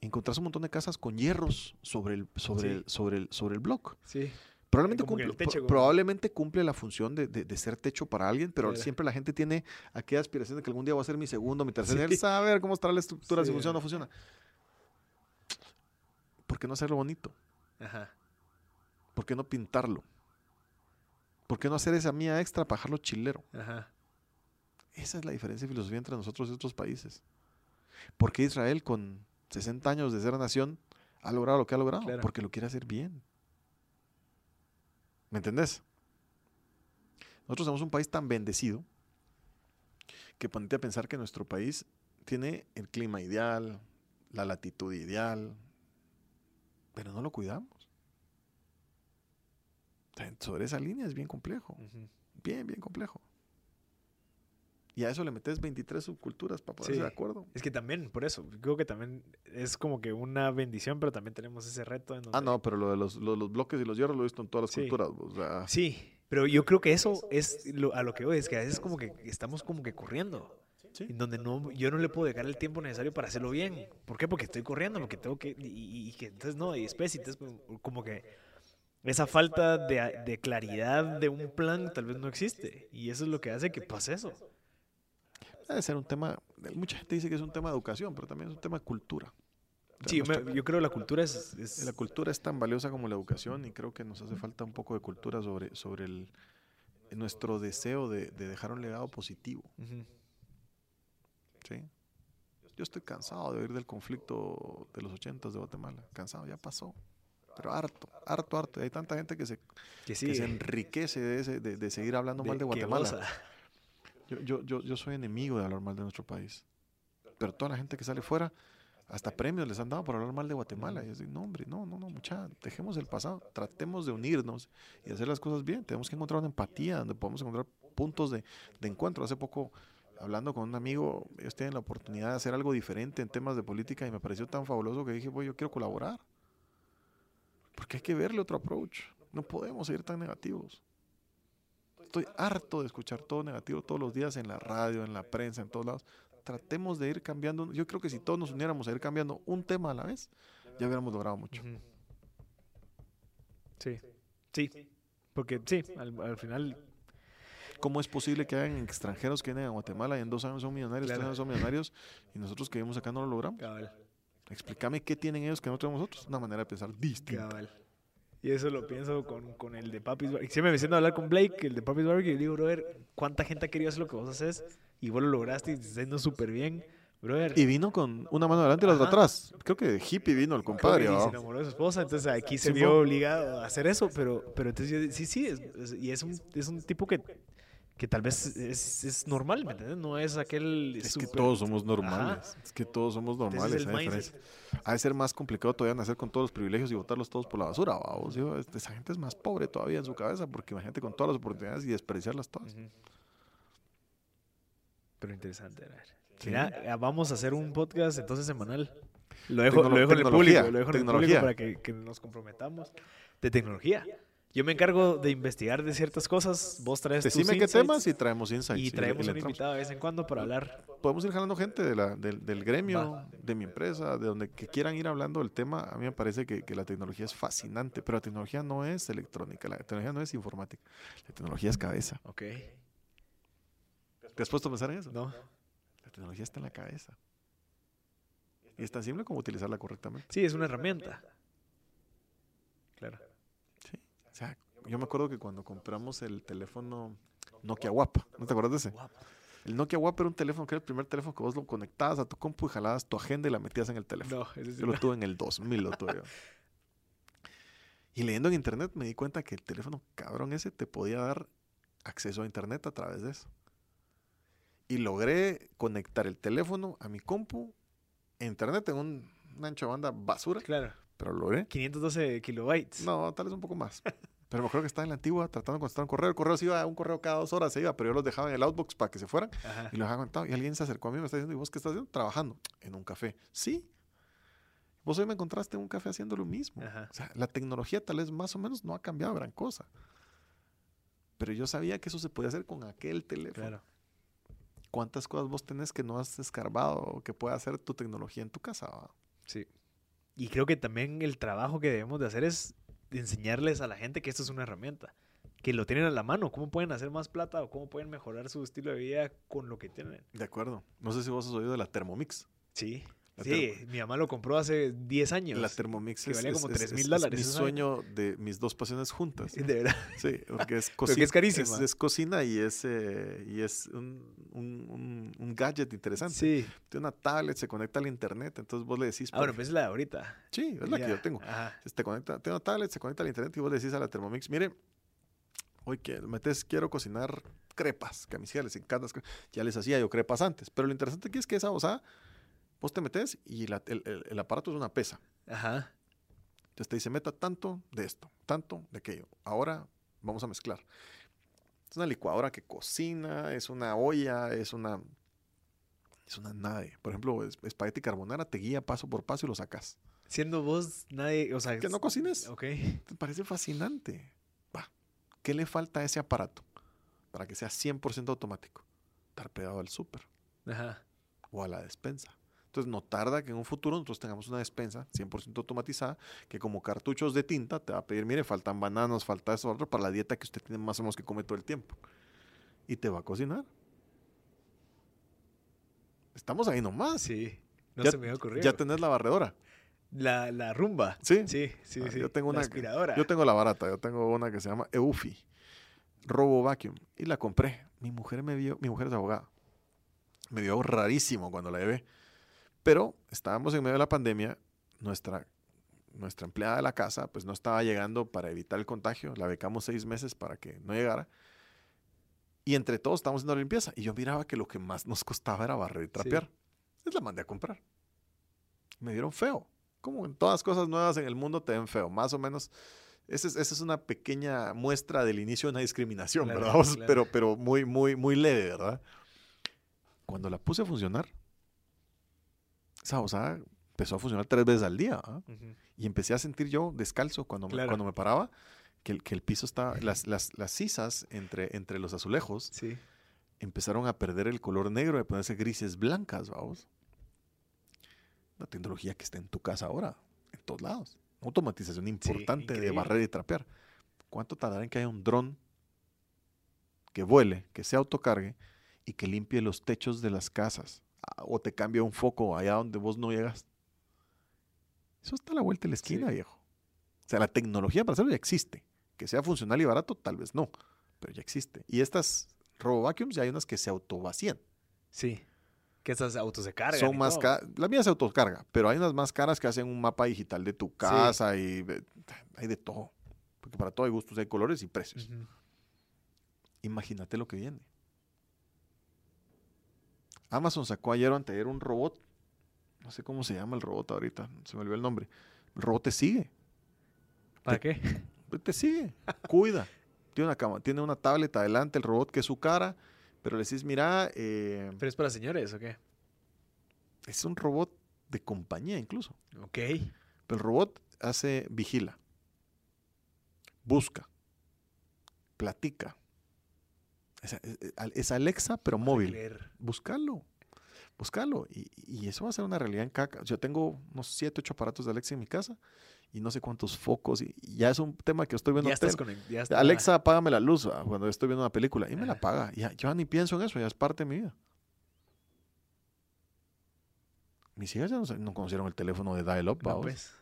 encontrás un montón de casas con hierros sobre el, sobre Sí. el, sobre el, sobre el block. Sí. Probablemente cumple, techo, probablemente cumple la función de, de- de ser techo para alguien, pero siempre la gente tiene aquella aspiración de que algún día va a ser mi segundo, mi tercer, Sí. saber cómo estará la estructura, Sí, si funciona o no funciona. ¿Por qué no hacerlo bonito? Ajá. ¿Por qué no pintarlo? ¿Por qué no hacer esa mía extra para dejarlo chilero? Ajá. Esa es la diferencia de filosofía entre nosotros y otros países. ¿Por qué Israel con 60 años de ser nación ha logrado lo que ha logrado? Claro. Porque lo quiere hacer bien. ¿Me entendés? Nosotros somos un país tan bendecido que ponete a pensar que nuestro país tiene el clima ideal, la latitud ideal, pero no lo cuidamos. Sobre esa línea es bien complejo, bien, bien complejo. Y a eso le metes 23 subculturas para ponerse de acuerdo. Es que también, por eso, creo que también es como que una bendición, pero también tenemos ese reto. En Ah, no, pero lo de los, los, bloques y los hierros lo he visto en todas las culturas. Sí, pero yo creo que eso es a lo que voy, es que a veces como que estamos como que corriendo. En donde no, yo no le puedo dejar el tiempo necesario para hacerlo bien. ¿Por qué? Porque estoy corriendo, porque tengo que. Y, que entonces no, y después, entonces como que esa falta de, de, claridad de un plan tal vez no existe. Y eso es lo que hace que pase eso. Debe ser un tema. Mucha gente dice que es un tema de educación, pero también es un tema de cultura. Sí, yo, creo que la cultura es, La cultura es tan valiosa como la educación y creo que nos hace falta un poco de cultura sobre, sobre el, nuestro deseo de, de dejar un legado positivo. ¿sí? Yo estoy cansado de oír del conflicto de los ochentas de Guatemala. Cansado, ya pasó. Pero harto, harto, harto. Hay tanta gente que se, que, se enriquece de, de, seguir hablando mal de Guatemala. Yo, yo, yo, yo soy enemigo de hablar mal de nuestro país. Pero toda la gente que sale fuera, hasta premios les han dado por hablar mal de Guatemala. Y es no, hombre, no, no, no, mucha, dejemos el pasado, tratemos de unirnos y hacer las cosas bien. Tenemos que encontrar una empatía donde podemos encontrar puntos de, de encuentro. Hace poco hablando con un amigo, ellos tienen la oportunidad de hacer algo diferente en temas de política y me pareció tan fabuloso que dije, voy, yo quiero colaborar. Porque hay que verle otro approach. No podemos ser tan negativos. Estoy harto de escuchar todo negativo todos los días en la radio, en la prensa, en todos lados. Tratemos de ir cambiando. Yo creo que si todos nos uniéramos a ir cambiando un tema a la vez, ya hubiéramos logrado mucho. Sí, sí. Porque sí, al final ¿Cómo es posible que hayan extranjeros que vienen a Guatemala y en dos años son millonarios, tres años son millonarios y nosotros que vivimos acá no lo logramos? Explícame qué tienen ellos que no tenemos nosotros. Una manera de pensar distinta. Y eso lo pienso con, con el de Papis Barbecue. Siempre me siento a hablar con Blake, el de Papis Barbecue, y digo, brother, ¿cuánta gente ha querido hacer lo que vos haces? Y vos lo lograste y te yendo súper bien. Brother. Y vino con una mano adelante y la otra atrás. Creo que hippie vino el compadre. Y se enamoró de su esposa, entonces aquí se vio obligado a hacer eso, pero, pero entonces sí, sí, y es un, es un tipo que que tal vez es, es normal, ¿me entiendes? No es aquel... Es que todos somos normales. Es que todos somos normales. Ha de ser más complicado todavía nacer con todos los privilegios y botarlos todos por la basura. ¿vamos? Esa gente es más pobre todavía en su cabeza porque imagínate con todas las oportunidades y desperdiciarlas todas. Pero interesante. Mira, vamos a hacer un podcast entonces semanal. Lo dejo, lo dejo en el público, lo dejo en el público para que, que nos comprometamos de tecnología. Yo me encargo de investigar de ciertas cosas, vos traes Decime qué temas y traemos insights. Y traemos un invitado de vez en cuando para hablar. Podemos ir jalando gente de la, del, gremio, de mi empresa, de donde que quieran ir hablando del tema. A mí me parece que, que, la tecnología es fascinante, pero la tecnología no es electrónica, la tecnología no es informática, la tecnología es cabeza. Ok. ¿Te has puesto a pensar en eso? No. La tecnología está en la cabeza. Y es tan simple como utilizarla correctamente. Sí, es una herramienta. Claro. O sea, yo me acuerdo que cuando compramos el teléfono Nokia WAP, ¿no te acuerdas de ese? El Nokia WAP era un teléfono que era el primer teléfono que vos lo conectabas a tu compu y jalabas tu agenda y la metías en el teléfono. No, yo lo tuve en el 2000, lo tuve yo. Y leyendo en internet me di cuenta que el teléfono cabrón ese te podía dar acceso a internet a través de eso. Y logré conectar el teléfono a mi compu, internet en un, una ancha banda basura. Claro. Pero lo logré. 512 kilobytes. No, tal vez un poco más. Pero me acuerdo que estaba en la antigua tratando de contestar un correo. El correo se iba, un correo cada dos horas se iba, pero yo los dejaba en el outbox para que se fueran. Y los dejaba conectados. Y alguien se acercó a mí y me está diciendo, ¿y vos qué estás haciendo? Trabajando en un café. Sí. Vos hoy me encontraste en un café haciendo lo mismo. O sea, la tecnología tal vez más o menos no ha cambiado gran cosa. Pero yo sabía que eso se podía hacer con aquel teléfono. Claro. ¿Cuántas cosas vos tenés que no has escarbado o que pueda hacer tu tecnología en tu casa? Sí. Y creo que también el trabajo que debemos de hacer es enseñarles a la gente que esto es una herramienta, que lo tienen a la mano, cómo pueden hacer más plata o cómo pueden mejorar su estilo de vida con lo que tienen. De acuerdo. No sé si vos has oído de la Thermomix. Sí. Sí, mi mamá lo compró hace 10 años. La Thermomix que valía como 3 mil dólares. Es mi sueño de mis dos pasiones juntas. De verdad. Sí, porque es cocina. es carísima. Es, cocina y es, eh, y es un, un, un, gadget interesante. Sí. Tiene una tablet, se conecta al internet, entonces vos le decís. Ah, bueno, pues es la de ahorita. Sí, es la que yo tengo. Ajá. Te conecta, tiene una tablet, se conecta al internet y vos le decís a la Thermomix, mire, hoy que metes, quiero cocinar crepas, que a mis hijas les encantan. Ya les hacía yo crepas antes, pero lo interesante aquí es que esa, o sea, Vos te metes y el, aparato es una pesa. Ajá. Entonces te dice, meta tanto de esto, tanto de aquello. Ahora vamos a mezclar. Es una licuadora que cocina, es una olla, es una... Es una nadie. Por ejemplo, es- espagueti carbonara te guía paso por paso y lo sacas. Siendo vos, nadie, o sea... Que no cocines. Ok. ¿Te parece fascinante? Va. ¿Qué le falta a ese aparato para que sea 100% automático? Estar pegado al súper Ajá. o a la despensa. Entonces no tarda que en un futuro nosotros tengamos una despensa 100% automatizada que como cartuchos de tinta te va a pedir, mire, faltan bananos, falta eso, otro, para la dieta que usted tiene más o menos que come todo el tiempo. Y te va a cocinar. Estamos ahí nomás. Sí. No Ya- se me ocurrido. Ya tenés la barredora. La, la rumba. Sí. Sí, sí, Ah, sí. yo tengo La una- aspiradora. Yo tengo la barata, yo tengo una que se llama Eufi, Robo Vacuum, y la compré. Mi mujer me vio, mi mujer es abogada. Me vio rarísimo cuando la llevé. Pero estábamos en medio de la pandemia, nuestra, nuestra empleada de la casa pues no estaba llegando para evitar el contagio, la becamos seis meses para que no llegara. Y entre todos estábamos haciendo la limpieza. Y yo miraba que lo que más nos costaba era barrer y trapear. Entonces la mandé a comprar. Me dieron feo. Como en todas cosas nuevas en el mundo te ven feo. Más o menos. Esa es, esa es una pequeña muestra del inicio de una discriminación, Claro, ¿verdad? Claro. Pero, pero muy, muy, muy leve, ¿verdad? Cuando la puse a funcionar, esa osada empezó a funcionar tres veces al día. ¿ah? Y empecé a sentir yo descalzo cuando, me, cuando me paraba, que el, que el piso estaba, las, las, las sisas entre, entre los azulejos Sí. empezaron a perder el color negro, de ponerse grises blancas, vamos. Una tecnología que está en tu casa ahora, en todos lados. Una automatización importante de barrer y trapear. ¿Cuánto tardará en que haya un dron que vuele, que se autocargue y que limpie los techos de las casas? O te cambie un foco allá donde vos no llegas. Eso está a la vuelta de la esquina, Sí. viejo. O sea, la tecnología para hacerlo ya existe. Que sea funcional y barato, tal vez no. Pero ya existe. Y estas RoboVacuums ya hay unas que se autovacían. Sí. Que esas autos se cargan. Son más caras. La mía se autocarga, pero hay unas más caras que hacen un mapa digital de tu casa y eh, hay de todo. Porque para todo hay gustos, hay colores y precios. Imagínate lo que viene. Amazon sacó ayer o anteayer un robot. No sé cómo se llama el robot ahorita. Se me olvidó el nombre. El robot te sigue. ¿Para qué? Te sigue. Cuida. Tiene una, cama, tiene una tablet adelante, el robot que es su cara. Pero le decís, mira, eh, ¿Pero es para señores o qué? es un robot de compañía incluso. Ok. Pero el robot hace, vigila, busca, platica. Es, es- es Alexa, pero móvil. Creer. Buscalo, buscalo. Y, y eso va a ser una realidad en caca. Yo tengo unos 7, 8 aparatos de Alexa en mi casa y no sé cuántos focos. Y, y ya es un tema que estoy viendo. Ya estás con ya está- Alexa, apágame la luz ah, cuando estoy viendo una película. Y me la apaga. Ya, yo ya ni pienso en eso, ya es parte de mi vida. Mis hijas ya no, conocieron el teléfono de dial-up. No, pues.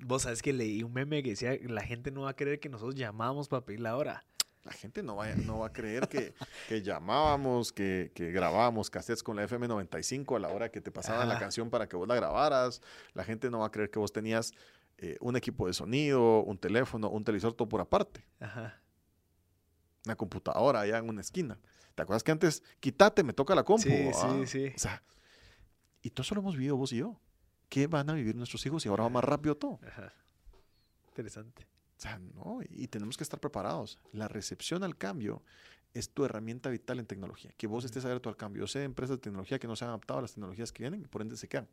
Vos sabes que leí un meme que decía la gente no va a creer que nosotros llamamos para pedir la hora. La gente no va, no va a creer que, que llamábamos, que, que grabábamos cassettes con la FM95 a la hora que te pasaban la canción para que vos la grabaras. La gente no va a creer que vos tenías eh, un equipo de sonido, un teléfono, un televisor, todo por aparte. Ajá. Una computadora allá en una esquina. ¿Te acuerdas que antes, quítate, me toca la compu? Sí, ah? sí, sí. O sea, y todo eso lo hemos vivido vos y yo. ¿Qué van a vivir nuestros hijos y ahora va más rápido todo? Ajá. Interesante. O sea, no, y tenemos que estar preparados. La recepción al cambio es tu herramienta vital en tecnología. Que vos estés abierto al cambio. Yo sé de empresas de tecnología que no se han adaptado a las tecnologías que vienen y por ende se quedan.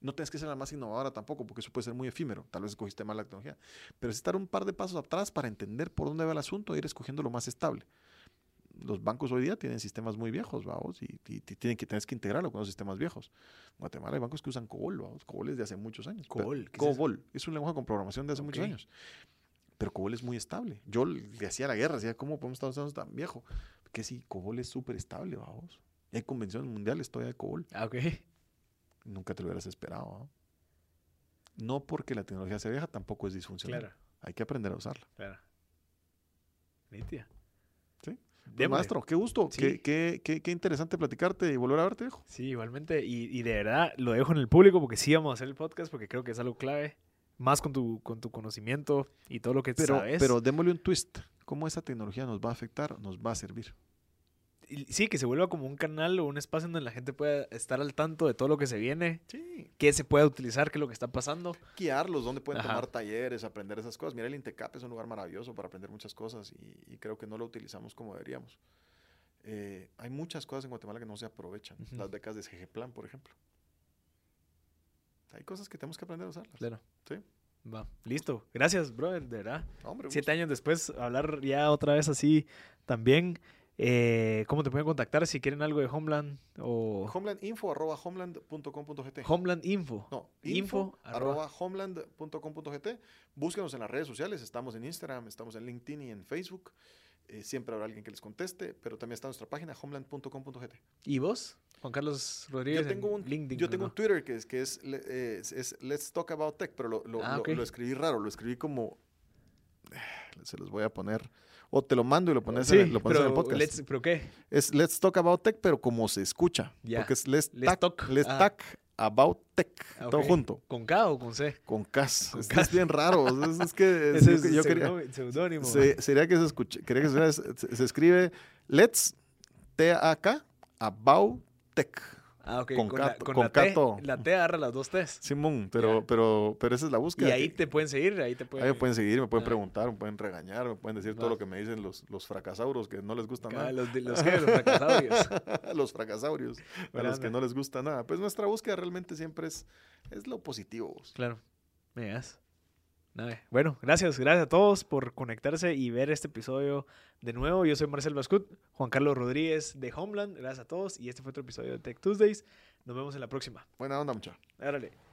No tienes que ser la más innovadora tampoco, porque eso puede ser muy efímero. Tal vez escogiste mal la tecnología. Pero es estar un par de pasos atrás para entender por dónde va el asunto e ir escogiendo lo más estable. Los bancos hoy día tienen sistemas muy viejos, vamos, y, y- y tienen que, tienes que integrarlo con los sistemas viejos. En Guatemala hay bancos que usan COBOL, vamos. COBOL es de hace muchos años. COBOL, ¿qué? COBOL. Es un lenguaje con programación de hace muchos años. Pero COBOL es muy estable. Yo le hacía la guerra, decía, ¿cómo podemos estar usando tan viejo? Que sí, COBOL es súper estable, vamos. Hay convenciones mundiales todavía de COBOL. Ah, ok. Nunca te lo hubieras esperado. ¿no? No porque la tecnología sea vieja, tampoco es disfuncional. Claro, Hay que aprender a usarla. claro. Nítia. Pues, maestro, qué gusto. Sí. Qué, qué- qué- qué interesante platicarte y volver a verte, viejo. Sí, igualmente. Y, y de verdad lo dejo en el público porque sí vamos a hacer el podcast porque creo que es algo clave. Más con tu, con tu conocimiento y todo lo que Pero, sabes. pero démosle un twist. ¿Cómo esa tecnología nos va a afectar? Nos va a servir. Sí, que se vuelva como un canal o un espacio donde la gente pueda estar al tanto de todo lo que se viene, Sí. qué se puede utilizar, qué es lo que está pasando. Guiarlos, dónde pueden Ajá. tomar talleres, aprender esas cosas. Mira, el Intecap es un lugar maravilloso para aprender muchas cosas y, y creo que no lo utilizamos como deberíamos. Eh, hay muchas cosas en Guatemala que no se aprovechan. Las becas de CG Plan, por ejemplo. Hay cosas que tenemos que aprender a usarlas. Claro. Sí. Va, listo. Gracias, brother, de verdad. Hombre, Siete años después, hablar ya otra vez así también. Eh, ¿Cómo te pueden contactar si quieren algo de Homeland o Homelandinfo arroba homeland.com.gt. Homeland Info? No, info, info, arroba- arroba homeland.com.gt. Búsquenos en las redes sociales. Estamos en Instagram, estamos en LinkedIn y en Facebook. Eh, siempre habrá alguien que les conteste, pero también está nuestra página homeland.com.gt. ¿Y vos? Juan Carlos Rodríguez. Yo tengo en un, LinkedIn. yo ¿o tengo no? un Twitter que es, que es, eh, es- es Let's Talk About Tech, pero lo, lo- Ah, lo- ok. lo escribí raro, lo escribí como... Se los voy a poner... O te lo mando y lo pones, Sí, en, lo pones en el podcast. let's- ¿pero qué? Es Let's Talk About Tech, pero como se escucha. Porque es Let's, Let's talk, talk. let's Ah. talk About Tech. Ah, Todo junto. ¿Con K o con C? Con. Con Es, bien raro. Es, es que yo, yo quería... seudónimo. se- sería que se escuche, quería que se, se- se escribe Let's T-A-K About Tech. Ah, ok. con Con, la, Cato- con con la T. Cato. La T agarra las dos T's. Simón, pero, pero, pero esa es la búsqueda. Y ahí que- te pueden seguir, ahí te pueden... ahí me pueden seguir, me pueden Ah. preguntar, me pueden regañar, me pueden decir todo lo que me dicen los, los fracasauros que no les gusta Ah, nada. los, los, los fracasaurios. los fracasaurios, a los que no les gusta nada. Pues nuestra búsqueda realmente siempre es, es lo positivo. Claro. Me. Bueno, gracias, gracias a todos por conectarse y ver este episodio de nuevo. Yo soy Marcel Bascut, Juan Carlos Rodríguez de Homeland. Gracias a todos y este fue otro episodio de Tech Tuesdays. Nos vemos en la próxima. Buena onda, muchacho. Árale.